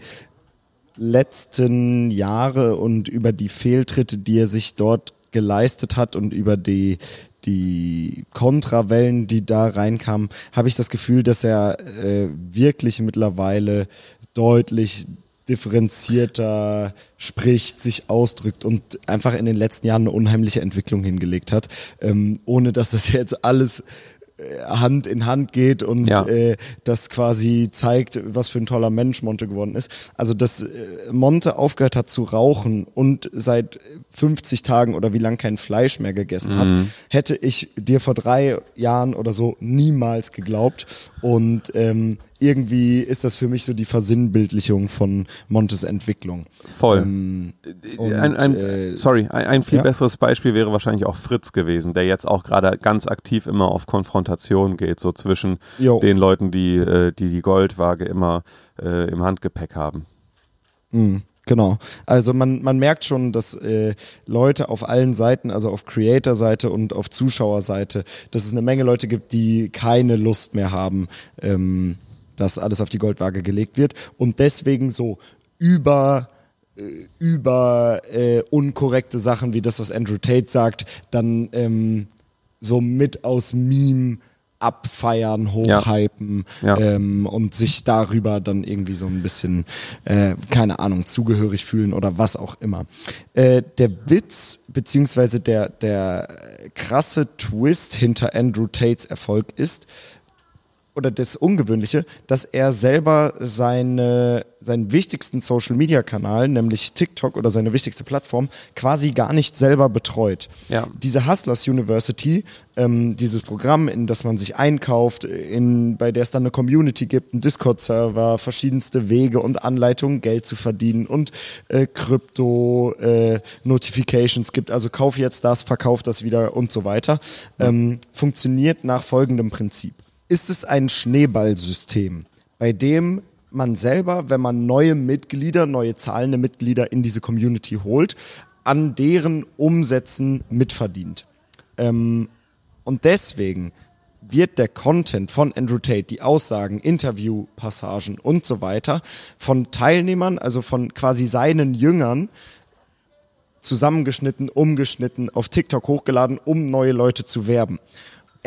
letzten Jahre und über die Fehltritte, die er sich dort geleistet hat und über die die Kontrawellen, die da reinkamen, habe ich das Gefühl, dass er äh, wirklich mittlerweile deutlich differenzierter spricht, sich ausdrückt und einfach in den letzten Jahren eine unheimliche Entwicklung hingelegt hat, ähm, ohne dass das jetzt alles äh, Hand in Hand geht und ja. äh, das quasi zeigt, was für ein toller Mensch Monte geworden ist. Also, dass äh, Monte aufgehört hat zu rauchen und seit 50 Tagen oder wie lang kein Fleisch mehr gegessen mhm. hat, hätte ich dir vor drei Jahren oder so niemals geglaubt. Und ähm, irgendwie ist das für mich so die Versinnbildlichung von Montes Entwicklung. Voll. Ähm, und, ein, ein, äh, sorry, ein, ein viel ja? besseres Beispiel wäre wahrscheinlich auch Fritz gewesen, der jetzt auch gerade ganz aktiv immer auf Konfrontation geht, so zwischen jo. den Leuten, die, äh, die die Goldwaage immer äh, im Handgepäck haben. Mhm. Genau. Also man, man merkt schon, dass äh, Leute auf allen Seiten, also auf Creator-Seite und auf Zuschauerseite, dass es eine Menge Leute gibt, die keine Lust mehr haben, ähm, dass alles auf die Goldwaage gelegt wird und deswegen so über äh, über äh, unkorrekte Sachen wie das, was Andrew Tate sagt, dann ähm, so mit aus Meme abfeiern, hochhypen ja. Ja. Ähm, und sich darüber dann irgendwie so ein bisschen, äh, keine Ahnung, zugehörig fühlen oder was auch immer. Äh, der Witz, beziehungsweise der, der krasse Twist hinter Andrew Tates Erfolg ist, oder das Ungewöhnliche, dass er selber seine, seinen wichtigsten Social Media Kanal, nämlich TikTok oder seine wichtigste Plattform, quasi gar nicht selber betreut. Ja. Diese Hustlers University, ähm, dieses Programm, in das man sich einkauft, in, bei der es dann eine Community gibt, einen Discord-Server, verschiedenste Wege und Anleitungen, Geld zu verdienen und äh, Krypto-Notifications äh, gibt, also kauf jetzt das, verkauf das wieder und so weiter, ähm, funktioniert nach folgendem Prinzip ist es ein Schneeballsystem, bei dem man selber, wenn man neue Mitglieder, neue zahlende Mitglieder in diese Community holt, an deren Umsätzen mitverdient. Ähm, und deswegen wird der Content von Andrew Tate, die Aussagen, Interviewpassagen und so weiter von Teilnehmern, also von quasi seinen Jüngern, zusammengeschnitten, umgeschnitten, auf TikTok hochgeladen, um neue Leute zu werben.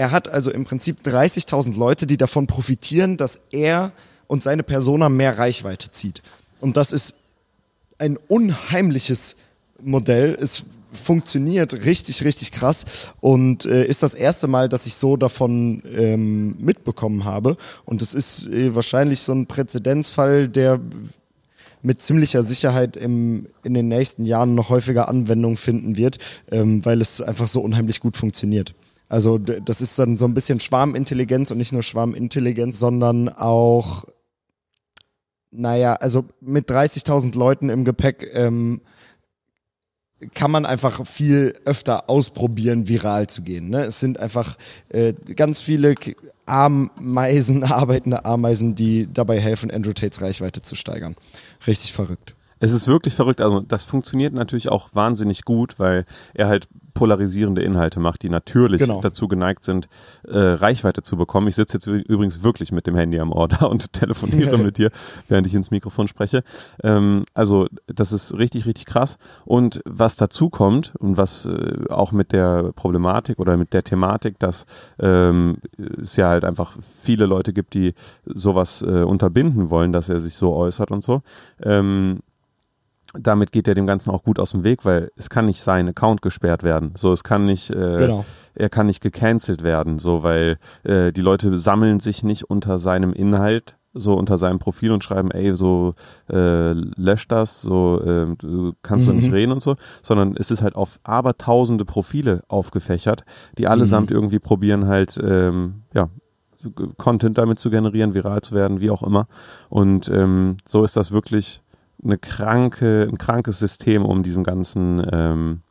Er hat also im Prinzip 30.000 Leute, die davon profitieren, dass er und seine Persona mehr Reichweite zieht. Und das ist ein unheimliches Modell. Es funktioniert richtig, richtig krass und äh, ist das erste Mal, dass ich so davon ähm, mitbekommen habe. Und es ist äh, wahrscheinlich so ein Präzedenzfall, der mit ziemlicher Sicherheit im, in den nächsten Jahren noch häufiger Anwendung finden wird, ähm, weil es einfach so unheimlich gut funktioniert. Also das ist dann so ein bisschen Schwarmintelligenz und nicht nur Schwarmintelligenz, sondern auch, naja, also mit 30.000 Leuten im Gepäck ähm, kann man einfach viel öfter ausprobieren, viral zu gehen. Ne? Es sind einfach äh, ganz viele Ameisen, arbeitende Ameisen, die dabei helfen, Andrew Tates Reichweite zu steigern. Richtig verrückt. Es ist wirklich verrückt. Also das funktioniert natürlich auch wahnsinnig gut, weil er halt polarisierende Inhalte macht, die natürlich genau. dazu geneigt sind, äh, Reichweite zu bekommen. Ich sitze jetzt übrigens wirklich mit dem Handy am Ohr da und telefoniere mit dir, während ich ins Mikrofon spreche. Ähm, also das ist richtig, richtig krass. Und was dazu kommt und was äh, auch mit der Problematik oder mit der Thematik, dass ähm, es ja halt einfach viele Leute gibt, die sowas äh, unterbinden wollen, dass er sich so äußert und so. Ähm, damit geht er dem Ganzen auch gut aus dem Weg, weil es kann nicht sein Account gesperrt werden. So, es kann nicht, äh, genau. er kann nicht gecancelt werden, so, weil äh, die Leute sammeln sich nicht unter seinem Inhalt, so unter seinem Profil und schreiben, ey, so äh, lösch das, so äh, du kannst mhm. du nicht reden und so, sondern es ist halt auf abertausende Profile aufgefächert, die allesamt mhm. irgendwie probieren halt, ähm, ja, Content damit zu generieren, viral zu werden, wie auch immer. Und ähm, so ist das wirklich eine kranke, ein krankes System, um diesem ganzen, ähm,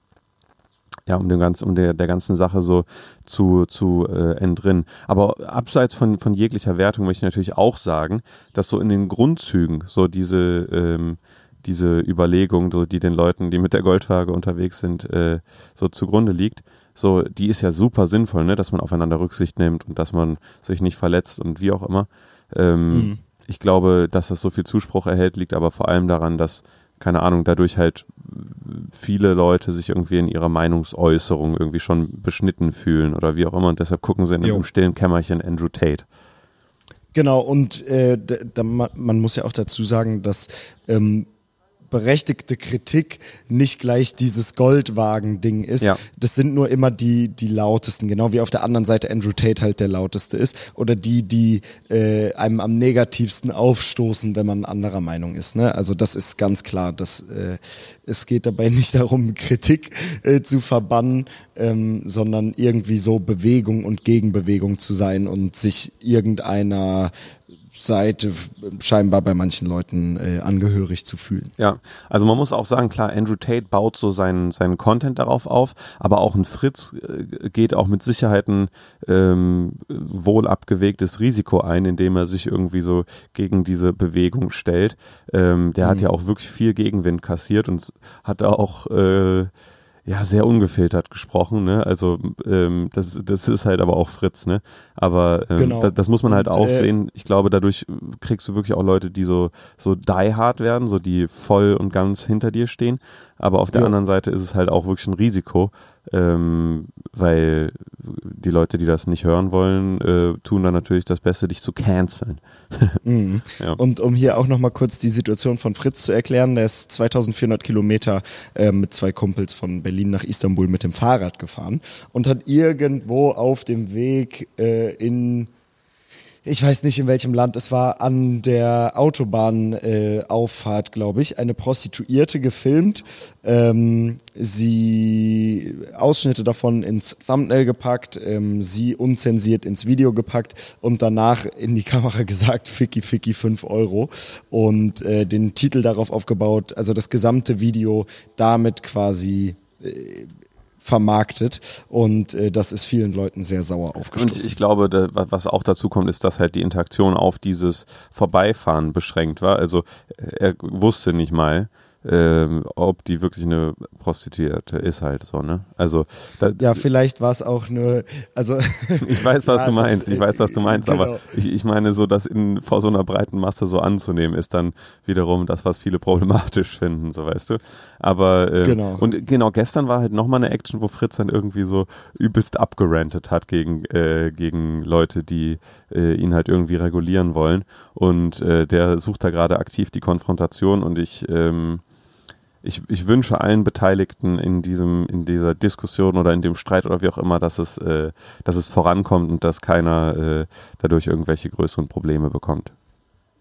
ja, um dem ganzen, um der, der ganzen Sache so zu, zu äh, entrinnen. Aber abseits von, von jeglicher Wertung möchte ich natürlich auch sagen, dass so in den Grundzügen so diese, ähm, diese Überlegung, so die den Leuten, die mit der Goldwaage unterwegs sind, äh, so zugrunde liegt, so, die ist ja super sinnvoll, ne, dass man aufeinander Rücksicht nimmt und dass man sich nicht verletzt und wie auch immer. Ähm, mhm ich glaube, dass das so viel Zuspruch erhält, liegt aber vor allem daran, dass, keine Ahnung, dadurch halt viele Leute sich irgendwie in ihrer Meinungsäußerung irgendwie schon beschnitten fühlen oder wie auch immer und deshalb gucken sie in einem stillen Kämmerchen Andrew Tate. Genau, und äh, da, man, man, muss ja auch dazu sagen, dass ähm, berechtigte Kritik nicht gleich dieses Goldwagen-Ding ist. Ja. Das sind nur immer die, die lautesten, genau wie auf der anderen Seite Andrew Tate halt der lauteste ist. Oder die, die äh, einem am negativsten aufstoßen, wenn man anderer Meinung ist. Ne? Also das ist ganz klar, dass äh, es geht dabei nicht darum, Kritik äh, zu verbannen, ähm, sondern irgendwie so Bewegung und Gegenbewegung zu sein und sich irgendeiner Seite scheinbar bei manchen Leuten äh, angehörig zu fühlen. Ja, also man muss auch sagen, klar, Andrew Tate baut so seinen, seinen Content darauf auf, aber auch ein Fritz äh, geht auch mit Sicherheit ein ähm, wohl abgewegtes Risiko ein, indem er sich irgendwie so gegen diese Bewegung stellt. Ähm, der mhm. hat ja auch wirklich viel Gegenwind kassiert und hat auch äh, ja, sehr ungefiltert gesprochen, ne? Also ähm, das, das ist halt aber auch Fritz, ne? Aber ähm, genau. das, das muss man halt Und, auch äh, sehen. Ich glaube, dadurch kriegst du wirklich auch Leute, die so, so die hard werden, so die voll und ganz hinter dir stehen. Aber auf der ja. anderen Seite ist es halt auch wirklich ein Risiko, ähm, weil die Leute, die das nicht hören wollen, äh, tun dann natürlich das Beste, dich zu canceln. mhm. ja. Und um hier auch nochmal kurz die Situation von Fritz zu erklären, der ist 2400 Kilometer äh, mit zwei Kumpels von Berlin nach Istanbul mit dem Fahrrad gefahren und hat irgendwo auf dem Weg äh, in ich weiß nicht in welchem Land, es war an der Autobahnauffahrt, äh, glaube ich, eine Prostituierte gefilmt, ähm, sie Ausschnitte davon ins Thumbnail gepackt, ähm, sie unzensiert ins Video gepackt und danach in die Kamera gesagt, Ficky Ficky 5 Euro. Und äh, den Titel darauf aufgebaut, also das gesamte Video damit quasi äh, vermarktet und äh, das ist vielen Leuten sehr sauer aufgestoßen. Und ich glaube, da, was auch dazu kommt, ist, dass halt die Interaktion auf dieses Vorbeifahren beschränkt war. Also er wusste nicht mal, ähm, ob die wirklich eine Prostituierte ist halt so, ne? Also da, ja, vielleicht war es auch nur, also ich weiß, was ja, du meinst, das, ich weiß, was du meinst, genau. aber ich, ich meine so, das in vor so einer breiten Masse so anzunehmen, ist dann wiederum das, was viele problematisch finden, so weißt du. Aber ähm, genau. und genau gestern war halt nochmal eine Action, wo Fritz dann irgendwie so übelst abgerantet hat gegen äh, gegen Leute, die äh, ihn halt irgendwie regulieren wollen und äh, der sucht da gerade aktiv die Konfrontation und ich ähm, ich, ich wünsche allen Beteiligten in diesem, in dieser Diskussion oder in dem Streit oder wie auch immer, dass es, äh, dass es vorankommt und dass keiner äh, dadurch irgendwelche größeren Probleme bekommt.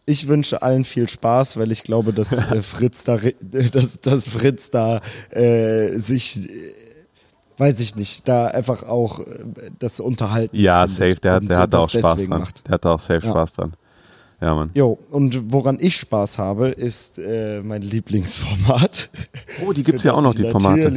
Ich wünsche allen viel Spaß, weil ich glaube, dass äh, Fritz da, dass, dass Fritz da äh, sich weiß ich nicht, da einfach auch äh, das unterhalten. Ja, safe, der, der hat da auch Spaß dran. Macht. Der hat da auch safe ja. Spaß dran. Ja, Mann. Jo, und woran ich Spaß habe, ist äh, mein Lieblingsformat. Oh, die gibt's ja auch noch, die Formate.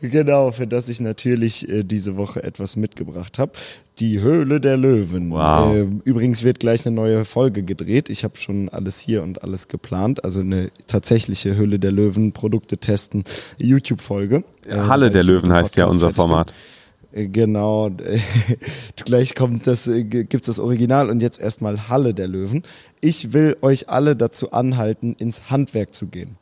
Genau, für das ich natürlich äh, diese Woche etwas mitgebracht habe. Die Höhle der Löwen. Wow. Äh, übrigens wird gleich eine neue Folge gedreht. Ich habe schon alles hier und alles geplant. Also eine tatsächliche Höhle der Löwen Produkte testen YouTube-Folge. Halle äh, der Löwen heißt ja unser Format. Bin. Genau, gleich kommt das, äh, gibt's das Original und jetzt erstmal Halle der Löwen. Ich will euch alle dazu anhalten, ins Handwerk zu gehen.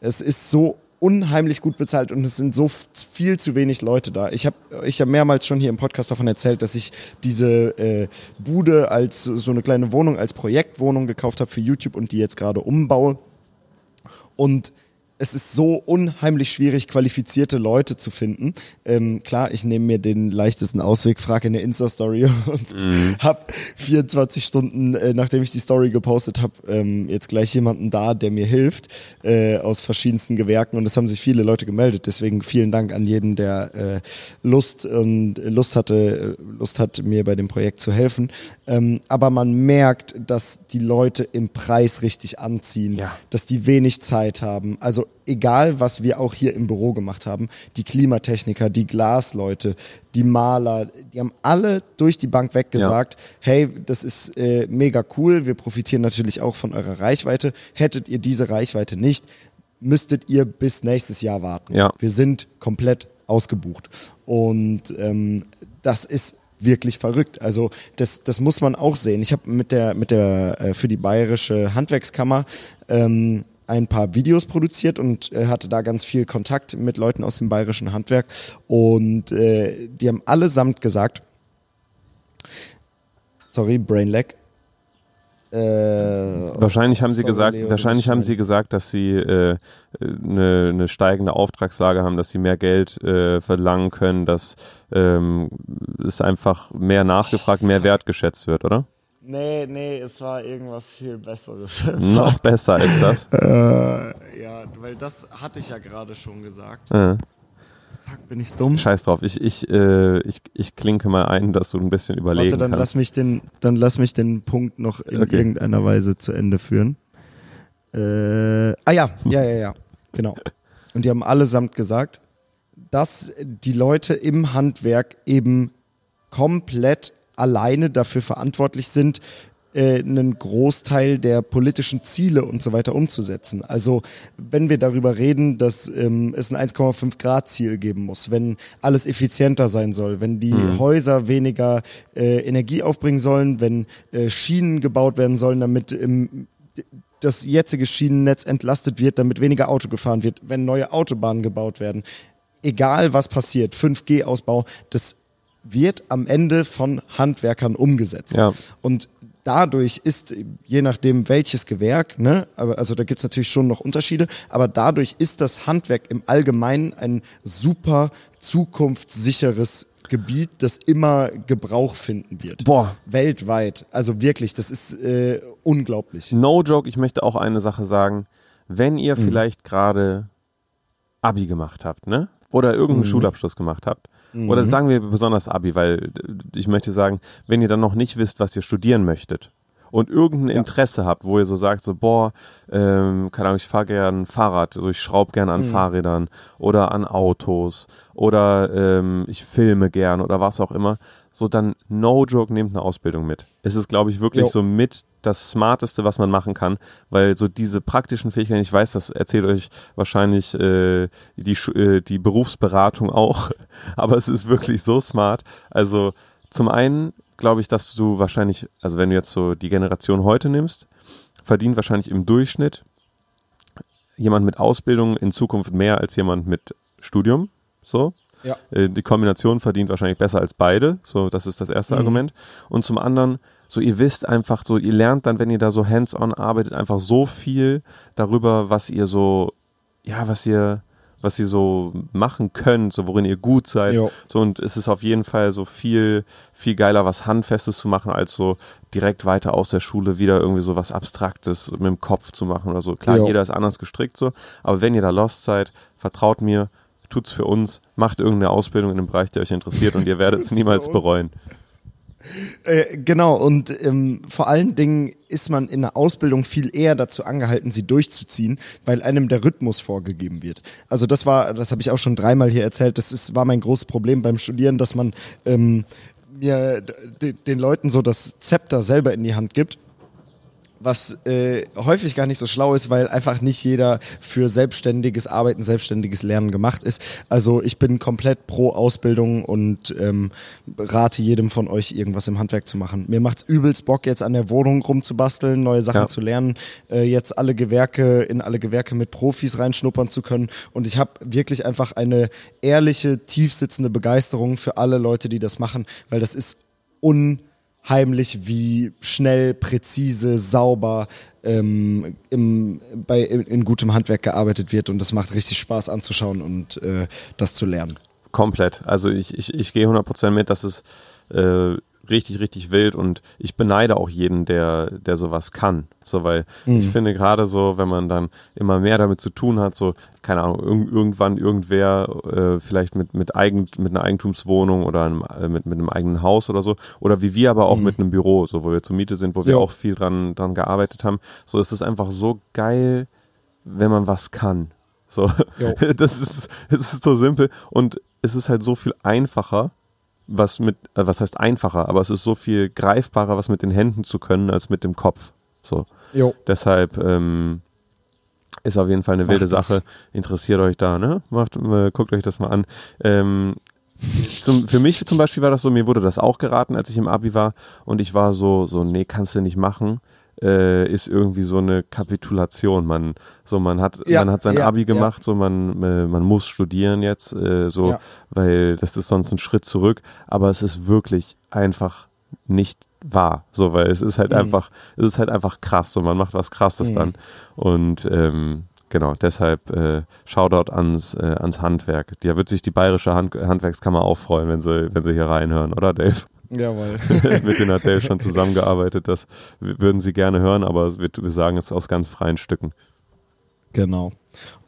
Es ist so unheimlich gut bezahlt und es sind so viel zu wenig Leute da. Ich habe ich hab mehrmals schon hier im Podcast davon erzählt, dass ich diese äh, Bude als so eine kleine Wohnung, als Projektwohnung gekauft habe für YouTube und die jetzt gerade umbaue. Und es ist so unheimlich schwierig, qualifizierte Leute zu finden. Ähm, klar, ich nehme mir den leichtesten Ausweg, frage in der Insta-Story und mhm. habe 24 Stunden, äh, nachdem ich die Story gepostet habe, ähm, jetzt gleich jemanden da, der mir hilft äh, aus verschiedensten Gewerken und es haben sich viele Leute gemeldet. Deswegen vielen Dank an jeden, der äh, Lust und Lust hatte, Lust hat, mir bei dem Projekt zu helfen. Ähm, aber man merkt, dass die Leute im Preis richtig anziehen, ja. dass die wenig Zeit haben. Also egal, was wir auch hier im Büro gemacht haben, die Klimatechniker, die Glasleute, die Maler, die haben alle durch die Bank weg gesagt, ja. hey, das ist äh, mega cool, wir profitieren natürlich auch von eurer Reichweite. Hättet ihr diese Reichweite nicht, müsstet ihr bis nächstes Jahr warten. Ja. Wir sind komplett ausgebucht. Und ähm, das ist wirklich verrückt. Also das, das muss man auch sehen. Ich habe mit der mit der äh, für die bayerische Handwerkskammer ähm, ein paar Videos produziert und äh, hatte da ganz viel Kontakt mit Leuten aus dem bayerischen Handwerk und äh, die haben allesamt gesagt, sorry, Brain Lag, Äh, wahrscheinlich haben sie gesagt, wahrscheinlich haben sie gesagt, dass sie äh, eine, eine steigende Auftragslage haben, dass sie mehr Geld äh, verlangen können, dass ähm, es einfach mehr nachgefragt, mehr wertgeschätzt wird, oder? Nee, nee, es war irgendwas viel Besseres. Noch besser als das? äh, ja, weil das hatte ich ja gerade schon gesagt. Äh. Fuck, bin ich dumm? Scheiß drauf. Ich, ich, äh, ich, ich klinke mal ein, dass du ein bisschen überlegen Warte, dann kannst. lass mich den, dann lass mich den Punkt noch in okay. irgendeiner Weise zu Ende führen. Äh, ah ja, ja, ja, ja, genau. Und die haben allesamt gesagt, dass die Leute im Handwerk eben komplett alleine dafür verantwortlich sind, äh, einen Großteil der politischen Ziele und so weiter umzusetzen. Also wenn wir darüber reden, dass ähm, es ein 1,5 Grad Ziel geben muss, wenn alles effizienter sein soll, wenn die mhm. Häuser weniger äh, Energie aufbringen sollen, wenn äh, Schienen gebaut werden sollen, damit ähm, das jetzige Schienennetz entlastet wird, damit weniger Auto gefahren wird, wenn neue Autobahnen gebaut werden. Egal was passiert, 5G-Ausbau, das wird am Ende von Handwerkern umgesetzt. Ja. Und dadurch ist, je nachdem welches Gewerk, ne, aber also da gibt's natürlich schon noch Unterschiede, aber dadurch ist das Handwerk im Allgemeinen ein super zukunftssicheres Gebiet, das immer Gebrauch finden wird. Boah. Weltweit. Also wirklich, das ist äh, unglaublich. No joke, ich möchte auch eine Sache sagen. Wenn ihr mhm. vielleicht gerade Abi gemacht habt, ne? Oder irgendeinen mhm. Schulabschluss gemacht habt, Mhm. Oder sagen wir besonders Abi, weil ich möchte sagen, wenn ihr dann noch nicht wisst, was ihr studieren möchtet und irgendein ja. Interesse habt, wo ihr so sagt, so boah, ähm, keine Ahnung, ich fahre gerne Fahrrad, also ich schraube gerne an mhm. Fahrrädern oder an Autos oder ähm, ich filme gern oder was auch immer, so dann no joke nehmt eine Ausbildung mit. Es ist, glaube ich, wirklich jo. so mit das Smarteste, was man machen kann, weil so diese praktischen Fähigkeiten, ich weiß, das erzählt euch wahrscheinlich äh, die, äh, die Berufsberatung auch, aber es ist wirklich so smart. Also zum einen glaube ich, dass du wahrscheinlich, also wenn du jetzt so die Generation heute nimmst, verdient wahrscheinlich im Durchschnitt jemand mit Ausbildung in Zukunft mehr als jemand mit Studium. So. Ja. Äh, die Kombination verdient wahrscheinlich besser als beide. So, das ist das erste mhm. Argument. Und zum anderen, so ihr wisst einfach so, ihr lernt dann, wenn ihr da so hands-on arbeitet, einfach so viel darüber, was ihr so, ja, was ihr, was ihr so machen könnt, so worin ihr gut seid. Jo. So und es ist auf jeden Fall so viel, viel geiler, was Handfestes zu machen, als so direkt weiter aus der Schule wieder irgendwie so was Abstraktes mit dem Kopf zu machen oder so. Klar, jo. jeder ist anders gestrickt so, aber wenn ihr da lost seid, vertraut mir, tut's für uns, macht irgendeine Ausbildung in dem Bereich, der euch interessiert und ihr werdet es niemals bereuen. Äh, genau, und ähm, vor allen Dingen ist man in der Ausbildung viel eher dazu angehalten, sie durchzuziehen, weil einem der Rhythmus vorgegeben wird. Also das war, das habe ich auch schon dreimal hier erzählt, das ist, war mein großes Problem beim Studieren, dass man ähm, mir den Leuten so das Zepter selber in die Hand gibt was äh, häufig gar nicht so schlau ist, weil einfach nicht jeder für selbstständiges Arbeiten, selbstständiges Lernen gemacht ist. Also ich bin komplett pro Ausbildung und ähm, rate jedem von euch, irgendwas im Handwerk zu machen. Mir macht's übelst Bock, jetzt an der Wohnung rumzubasteln, neue Sachen ja. zu lernen, äh, jetzt alle Gewerke, in alle Gewerke mit Profis reinschnuppern zu können. Und ich habe wirklich einfach eine ehrliche, tiefsitzende Begeisterung für alle Leute, die das machen, weil das ist un heimlich, wie schnell, präzise, sauber ähm, im, bei, in, gutem Handwerk gearbeitet wird und das macht richtig Spaß anzuschauen und äh, das zu lernen. Komplett. Also ich, ich, ich gehe 100% mit, dass es äh, richtig, richtig wild und ich beneide auch jeden, der, der sowas kann. So, weil mhm. ich finde gerade so, wenn man dann immer mehr damit zu tun hat, so, keine Ahnung, irg irgendwann irgendwer äh, vielleicht mit, mit, Eigen, mit einer Eigentumswohnung oder einem, äh, mit, mit einem eigenen Haus oder so, oder wie wir aber auch mhm. mit einem Büro, so, wo wir zur Miete sind, wo wir jo. auch viel dran, dran gearbeitet haben, so ist es einfach so geil, wenn man was kann. So, das ist, es ist so simpel und es ist halt so viel einfacher, was mit, äh, was heißt einfacher, aber es ist so viel greifbarer, was mit den Händen zu können, als mit dem Kopf. So. Jo. Deshalb ähm, ist auf jeden Fall eine wilde. Sache. Interessiert euch da, ne? Macht, äh, guckt euch das mal an. Ähm, zum, für mich zum Beispiel war das so, mir wurde das auch geraten, als ich im Abi war und ich war so, so, nee, kannst du nicht machen äh, ist irgendwie so eine Kapitulation. Man, so man hat, ja, man hat sein ja, Abi gemacht, ja. so man, äh, man muss studieren jetzt, äh, so, weil das ist sonst ein Schritt zurück. Aber es ist wirklich einfach nicht wahr, so weil es ist halt mhm. einfach, es ist halt einfach krass und man macht was krasses mhm. dann und ähm, genau, deshalb äh, Shoutout ans, äh, ans Handwerk. Da wird sich die bayerische Hand Handwerkskammer auch freuen, wenn sie, wenn sie hier reinhören, oder Dave? Jawohl. Mit denen hat Dave schon zusammengearbeitet. Das würden sie gerne hören, aber wir, wir sagen es aus ganz freien Stücken. Genau.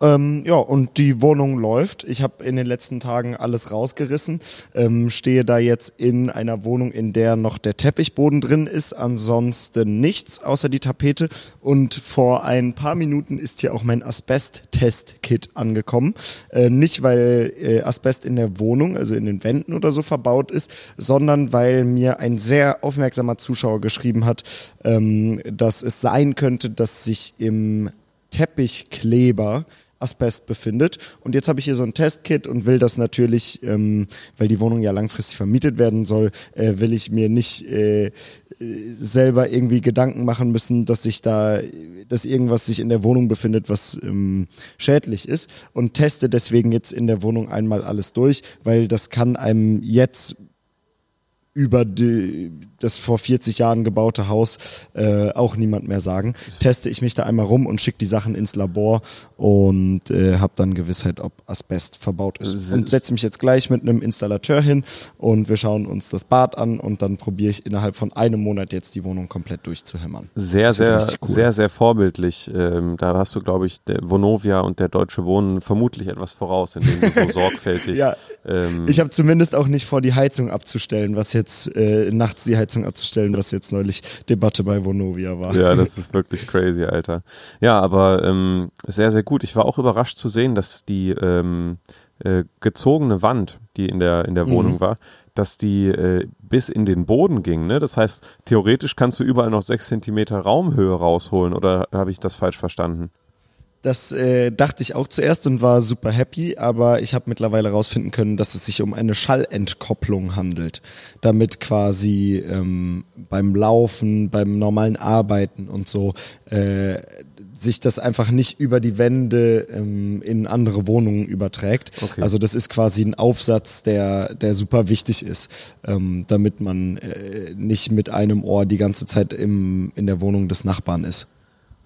Ähm, ja, und die Wohnung läuft. Ich habe in den letzten Tagen alles rausgerissen. Ähm, stehe da jetzt in einer Wohnung, in der noch der Teppichboden drin ist. Ansonsten nichts außer die Tapete. Und vor ein paar Minuten ist hier auch mein Asbest-Test-Kit angekommen. Äh, nicht, weil äh, Asbest in der Wohnung, also in den Wänden oder so verbaut ist, sondern weil mir ein sehr aufmerksamer Zuschauer geschrieben hat, ähm, dass es sein könnte, dass sich im Teppichkleber Asbest befindet. Und jetzt habe ich hier so ein Testkit und will das natürlich, ähm, weil die Wohnung ja langfristig vermietet werden soll, äh, will ich mir nicht äh, selber irgendwie Gedanken machen müssen, dass sich da, dass irgendwas sich in der Wohnung befindet, was ähm, schädlich ist. Und teste deswegen jetzt in der Wohnung einmal alles durch, weil das kann einem jetzt über die, das vor 40 Jahren gebaute Haus äh, auch niemand mehr sagen. Teste ich mich da einmal rum und schicke die Sachen ins Labor und äh, habe dann Gewissheit, ob Asbest verbaut ist. Und setze mich jetzt gleich mit einem Installateur hin und wir schauen uns das Bad an und dann probiere ich innerhalb von einem Monat jetzt die Wohnung komplett durchzuhämmern. Sehr, sehr, cool. sehr, sehr vorbildlich. Ähm, da hast du, glaube ich, der Vonovia und der Deutsche Wohnen vermutlich etwas voraus, indem du so sorgfältig. ja, ähm, ich habe zumindest auch nicht vor, die Heizung abzustellen, was jetzt äh, nachts die Heizung abzustellen, was jetzt neulich Debatte bei Vonovia war. Ja, das ist wirklich crazy, Alter. Ja, aber ähm, sehr, sehr gut. Ich war auch überrascht zu sehen, dass die ähm, äh, gezogene Wand, die in der, in der mhm. Wohnung war, dass die äh, bis in den Boden ging. Ne? Das heißt, theoretisch kannst du überall noch sechs Zentimeter Raumhöhe rausholen oder habe ich das falsch verstanden? Das äh, dachte ich auch zuerst und war super happy, aber ich habe mittlerweile herausfinden können, dass es sich um eine Schallentkopplung handelt, damit quasi ähm, beim Laufen, beim normalen Arbeiten und so äh, sich das einfach nicht über die Wände ähm, in andere Wohnungen überträgt. Okay. Also das ist quasi ein Aufsatz, der der super wichtig ist, ähm, damit man äh, nicht mit einem Ohr die ganze Zeit im in der Wohnung des Nachbarn ist.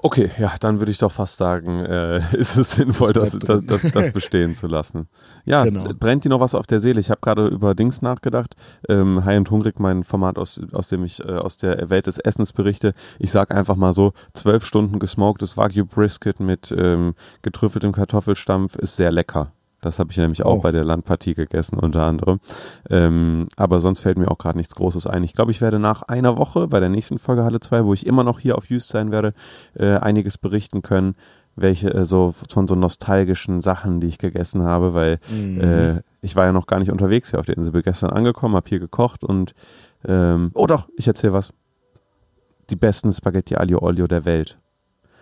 Okay, ja, dann würde ich doch fast sagen, äh, ist es sinnvoll, das, das, das, das, bestehen zu lassen. Ja, genau. brennt dir noch was auf der Seele? Ich habe gerade über Dings nachgedacht. Ähm, High und Hungrig, mein Format, aus, aus dem ich äh, aus der Welt des Essens berichte. Ich sag einfach mal so, zwölf Stunden gesmoktes Wagyu Brisket mit ähm, getrüffeltem Kartoffelstampf ist sehr lecker. Das habe ich nämlich auch oh. bei der Landpartie gegessen, unter anderem. Ähm, aber sonst fällt mir auch gerade nichts Großes ein. Ich glaube, ich werde nach einer Woche bei der nächsten Folge Halle 2, wo ich immer noch hier auf Just sein werde, äh, einiges berichten können, welche äh, so von so nostalgischen Sachen, die ich gegessen habe, weil mhm. äh, ich war ja noch gar nicht unterwegs hier auf der Insel. Bin gestern angekommen, habe hier gekocht und ähm, oh doch, ich erzähle was. Die besten Spaghetti Aglio Olio der Welt.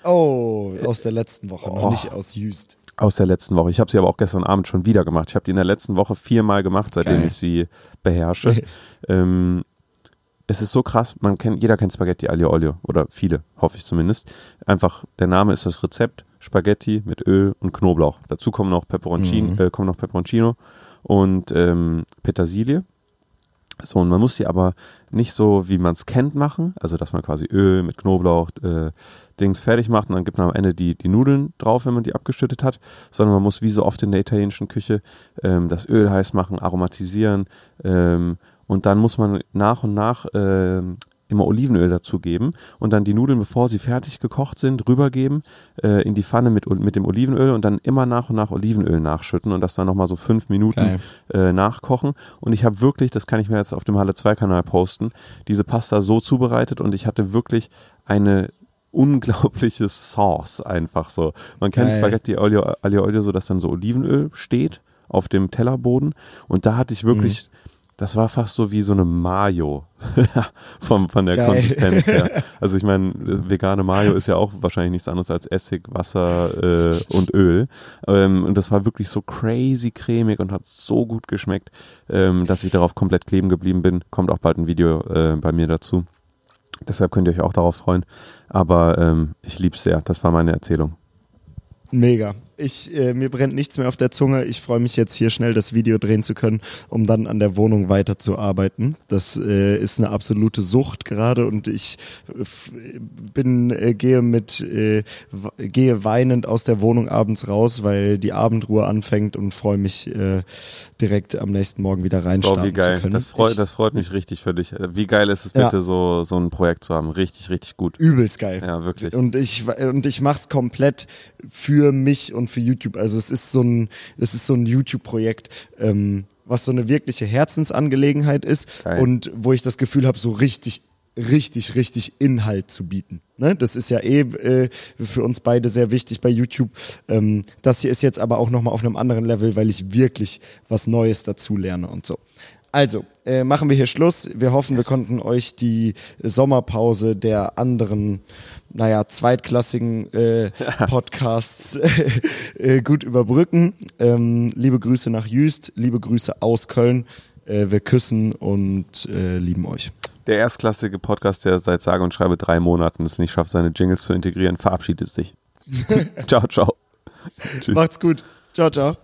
Oh, aus der letzten Woche, oh. noch nicht aus Jüst. Aus der letzten Woche. Ich habe sie aber auch gestern Abend schon wieder gemacht. Ich habe die in der letzten Woche viermal gemacht, seitdem Geil. ich sie beherrsche. ähm, es ist so krass, man kennt, jeder kennt Spaghetti Aglio Olio oder viele, hoffe ich zumindest. Einfach, der Name ist das Rezept, Spaghetti mit Öl und Knoblauch. Dazu kommen noch Peperoncino, mhm. äh, kommen noch Peperoncino und ähm, Petersilie. So, und man muss die aber nicht so, wie man es kennt, machen. Also, dass man quasi Öl mit Knoblauch, äh, Dings fertig macht und dann gibt man am Ende die, die Nudeln drauf, wenn man die abgeschüttet hat. Sondern man muss wie so oft in der italienischen Küche ähm, das Öl heiß machen, aromatisieren. Ähm, und dann muss man nach und nach ähm, immer Olivenöl dazugeben und dann die Nudeln, bevor sie fertig gekocht sind, rübergeben äh, in die Pfanne mit, mit dem Olivenöl und dann immer nach und nach Olivenöl nachschütten und das dann nochmal so fünf Minuten äh, nachkochen. Und ich habe wirklich, das kann ich mir jetzt auf dem Halle 2 Kanal posten, diese Pasta so zubereitet und ich hatte wirklich eine unglaubliche Sauce einfach so. Man kennt Geil. Spaghetti Olio, Olio so, dass dann so Olivenöl steht auf dem Tellerboden und da hatte ich wirklich mhm das war fast so wie so eine Mayo von, von der Geil. Konsistenz her. Also ich meine, vegane Mayo ist ja auch wahrscheinlich nichts anderes als Essig, Wasser äh, und Öl. Ähm, und das war wirklich so crazy cremig und hat so gut geschmeckt, ähm, dass ich darauf komplett kleben geblieben bin. Kommt auch bald ein Video äh, bei mir dazu. Deshalb könnt ihr euch auch darauf freuen. Aber ähm, ich liebe es sehr. Das war meine Erzählung. Mega. Ich, äh, mir brennt nichts mehr auf der Zunge. Ich freue mich jetzt hier schnell das Video drehen zu können, um dann an der Wohnung weiterzuarbeiten. Das äh, ist eine absolute Sucht gerade und ich äh, bin äh, gehe mit äh, gehe weinend aus der Wohnung abends raus, weil die Abendruhe anfängt und freue mich äh, direkt am nächsten Morgen wieder reinstarten Boah, wie geil. zu können. Das freut, ich, das freut mich richtig für dich. Wie geil ist es bitte, Ja. so, so ein Projekt zu haben? Richtig, richtig gut. übelst geil. Ja, wirklich. Und ich und ich mach's komplett für mich und für YouTube. Also es ist so ein es ist so ein YouTube-Projekt, ähm, was so eine wirkliche Herzensangelegenheit ist Geil. und wo ich das Gefühl habe, so richtig richtig, richtig Inhalt zu bieten. Ne? Das ist ja eh äh, für uns beide sehr wichtig bei YouTube. Ähm, das hier ist jetzt aber auch nochmal auf einem anderen Level, weil ich wirklich was Neues dazu lerne und so. Also, äh, machen wir hier Schluss. Wir hoffen, wir konnten euch die Sommerpause der anderen, naja, zweitklassigen äh, Podcasts äh, gut überbrücken. Ähm, liebe Grüße nach Jüst, liebe Grüße aus Köln. Äh, wir küssen und äh, lieben euch. Der erstklassige Podcast, der seit sage und schreibe drei Monaten es nicht schafft, seine Jingles zu integrieren, verabschiedet sich. ciao, ciao. Tschüss. Macht's gut. Ciao, ciao.